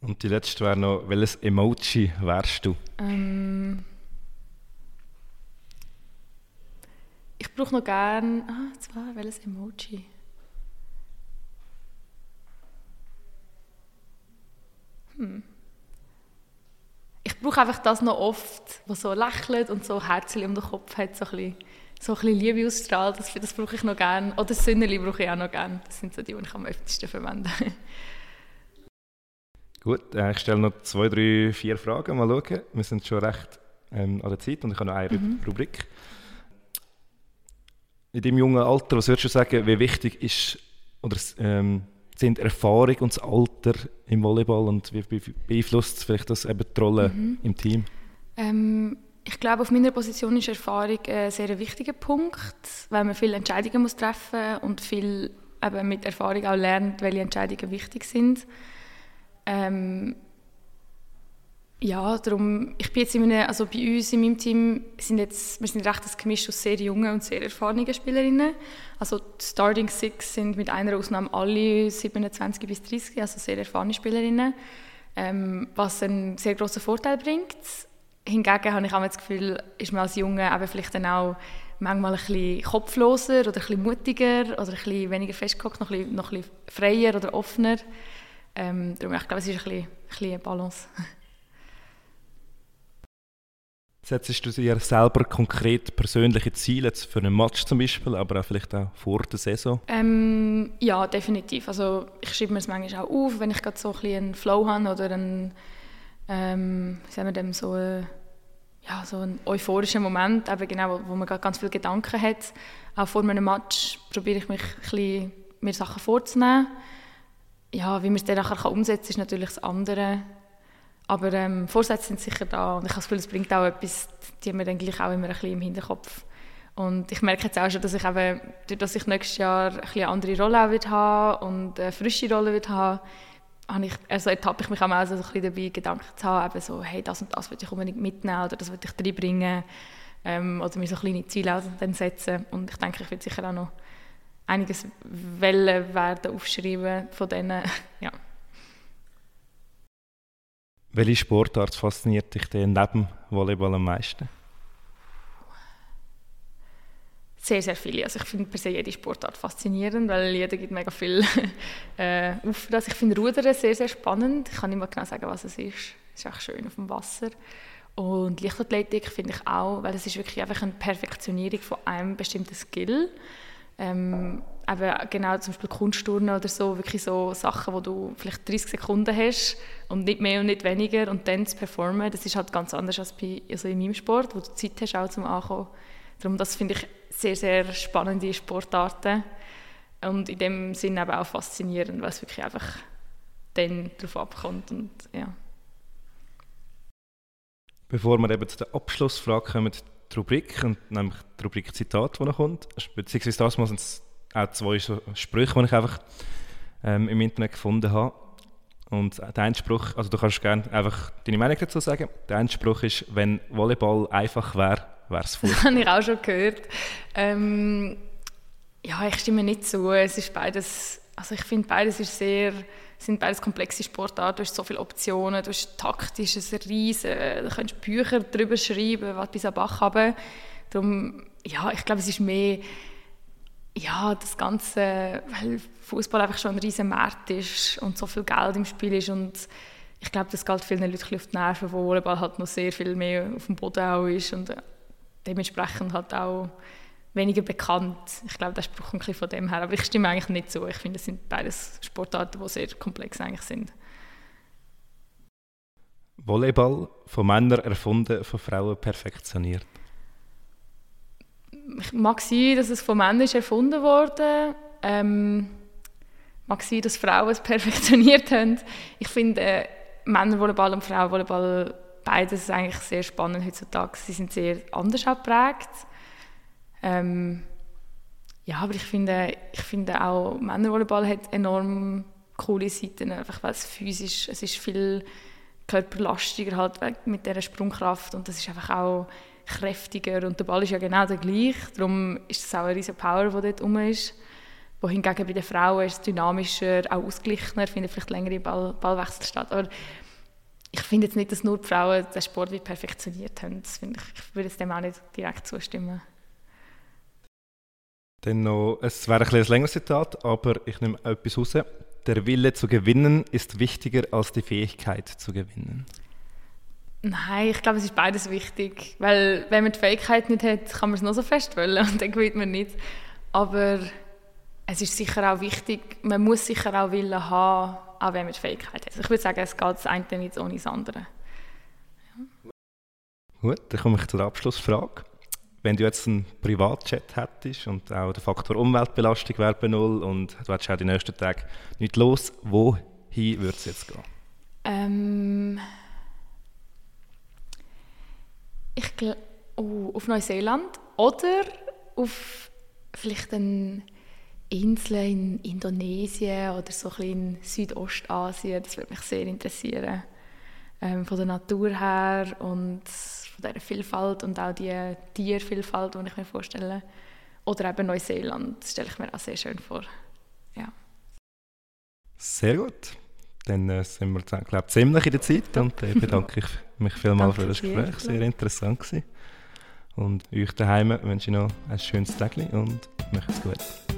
Und die letzte wäre noch, welches Emoji wärst du? Ähm, ich brauche noch gerne, ah, zwar, welches Emoji? Hm. Ich brauche einfach das noch oft, was so lächelt und so Herzchen um den Kopf hat, so ein bisschen, so ein bisschen Liebe ausstrahlt. Das, das brauche ich noch gerne. Oder Sünderli brauche ich auch noch gerne. Das sind so die, die ich am öftesten verwende. Gut, äh, ich stelle noch zwei, drei, vier Fragen. Mal schauen. Wir sind schon recht ähm, an der Zeit und ich habe noch eine mhm. Rubrik. In deinem jungen Alter, was würdest du sagen, wie wichtig ist oder ähm, sind Erfahrung und das Alter im Volleyball und wie beeinflusst vielleicht das eben die Rolle mhm. im Team? Ähm, ich glaube, auf meiner Position ist Erfahrung ein sehr wichtiger Punkt, weil man viele Entscheidungen muss treffen und viel eben mit Erfahrung auch lernt, welche Entscheidungen wichtig sind. Ähm, ja, darum, ich bin jetzt in einem, also bei uns in meinem Team sind jetzt, wir sind recht ein Gemisch aus sehr jungen und sehr erfahrenen Spielerinnen. Also die Starting Six sind mit einer Ausnahme alle 27 bis 30, also sehr erfahrene Spielerinnen, ähm, was einen sehr großen Vorteil bringt. Hingegen habe ich auch das Gefühl, ist man als Junge eben vielleicht dann auch manchmal ein bisschen kopfloser oder ein bisschen mutiger oder ein bisschen weniger festgehockt, noch ein bisschen, noch ein bisschen freier oder offener. Ähm, darum, ich glaube, es ist ein bisschen, ein bisschen eine Balance. Setzt du dir selber konkret persönliche Ziele für einen Match zum Beispiel, aber auch vielleicht auch vor der Saison? Ähm, ja, definitiv. Also ich schreibe mir es manchmal auch auf, wenn ich gerade so ein bisschen einen Flow habe oder einen, ähm, sagen wir dem, so, eine, ja, so einen euphorischen Moment, eben genau, wo, wo man gerade ganz viele Gedanken hat. Auch vor einem Match probiere ich mich ein bisschen, mir Sachen vorzunehmen. Ja, wie man es dann nachher umsetzen kann, ist natürlich das andere. Aber ähm, Vorsätze sind sicher da und ich habe das Gefühl, es bringt auch etwas, die haben wir dann gleich auch immer ein bisschen im Hinterkopf. Und ich merke jetzt auch schon, dass ich eben, dass ich nächstes Jahr ein eine andere Rolle auch haben und eine frische Rolle wird haben, habe ich, also ertappe ich mich auch mal so ein bisschen dabei, Gedanken zu haben, eben so, hey, das und das will ich unbedingt mitnehmen oder das will ich reinbringen ähm, oder mir so kleine Ziele dann setzen. Und ich denke, ich werde sicher auch noch einiges Wellen werden aufschreiben von denen, ja. Welche Sportart fasziniert dich denn neben Volleyball am meisten? Sehr, sehr viele. Also ich finde per se jede Sportart faszinierend, weil jeder gibt mega viel äh, auf das. Ich finde Rudern sehr, sehr spannend. Ich kann nicht mehr genau sagen, was es ist. Es ist auch schön auf dem Wasser. Und Leichtathletik finde ich auch, weil es ist wirklich einfach eine Perfektionierung von einem bestimmten Skill. Ähm, aber genau zum Beispiel Kunstturnen oder so, wirklich so Sachen, wo du vielleicht 30 Sekunden hast und nicht mehr und nicht weniger und dann zu performen, das ist halt ganz anders als bei, also in meinem Sport, wo du Zeit hast auch zum Ankommen. Darum, das finde ich sehr, sehr spannende Sportarten und in dem Sinne aber auch faszinierend, weil es wirklich einfach dann darauf abkommt und ja. Bevor wir eben zu der Abschlussfrage kommen, die Rubrik, und nämlich die Rubrik Zitat, die noch kommt, beziehungsweise das sind es auch zwei Sprüche, die ich einfach ähm, im Internet gefunden habe. Und der eine Spruch, also du kannst gerne einfach deine Meinung dazu sagen. Der eine Spruch ist, wenn Volleyball einfach wäre, wäre es Das habe ich auch schon gehört. Ähm, ja, ich stimme nicht zu. Es ist beides, also ich finde beides ist sehr, sind beides komplexe Sportarten. Du hast so viele Optionen, du hast taktisches Riesen, du kannst Bücher darüber schreiben, was bis am Bach haben. Darum, ja, ich glaube, es ist mehr ja, das Ganze, weil Fußball einfach schon ein riesen Markt ist und so viel Geld im Spiel ist und ich glaube, das geht vielen Leuten auf die Nerven, wo Volleyball halt noch sehr viel mehr auf dem Boden auch ist und dementsprechend halt auch weniger bekannt. Ich glaube, das Spruch ein bisschen von dem her, aber ich stimme eigentlich nicht zu. Ich finde, es sind beides Sportarten, die sehr komplex eigentlich sind. Volleyball von Männern erfunden, von Frauen perfektioniert mag sein, dass es von Männern erfunden wurde. Ähm, mag sein, dass Frauen es perfektioniert haben. Ich finde äh, Männervolleyball und Frauenvolleyball beides eigentlich sehr spannend heutzutage. Sie sind sehr anders geprägt. Ähm, ja, aber ich finde, ich finde auch Männervolleyball hat enorm coole Seiten, einfach weil es physisch, es ist viel körperlastiger halt mit dieser Sprungkraft und das ist einfach auch kräftiger und der Ball ist ja genau der gleiche. Darum ist es auch eine riesige Power, die dort rum ist. Wohingegen bei den Frauen ist es dynamischer, auch ausgeglichener, finden vielleicht längere Ball Ballwechsel statt. Aber ich finde jetzt nicht, dass nur die Frauen den Sport wie perfektioniert haben. Das ich, ich würde dem auch nicht direkt zustimmen. Dann noch, es wäre ein, ein längeres Zitat, aber ich nehme etwas raus. Der Wille zu gewinnen ist wichtiger als die Fähigkeit zu gewinnen. Nein, ich glaube, es ist beides wichtig. Weil wenn man die Fähigkeit nicht hat, kann man es noch so fest wollen und dann gewinnt man nicht. Aber es ist sicher auch wichtig, man muss sicher auch Willen haben, auch wenn man die Fähigkeit hat. Also ich würde sagen, es geht das eine nicht ohne das andere. Ja. Gut, dann komme ich zur Abschlussfrage. Wenn du jetzt einen Privatchat hättest und auch der Faktor Umweltbelastung wäre bei null und du hättest auch die nächsten Tage nicht los, wohin würde es jetzt gehen? Ähm ich glaube, oh, auf Neuseeland oder auf vielleicht eine Insel in Indonesien oder so ein in Südostasien. Das würde mich sehr interessieren. Ähm, von der Natur her und von der Vielfalt und auch die Tiervielfalt, die ich mir vorstelle. Oder eben Neuseeland, das stelle ich mir auch sehr schön vor. Ja. Sehr gut. Dann äh, sind wir glaub, ziemlich in der Zeit und äh, bedanke ich mich vielmals für das Gespräch. Dir. Sehr interessant gewesen. Und euch daheim wünsche ich noch ein schönes Tag und macht es gut.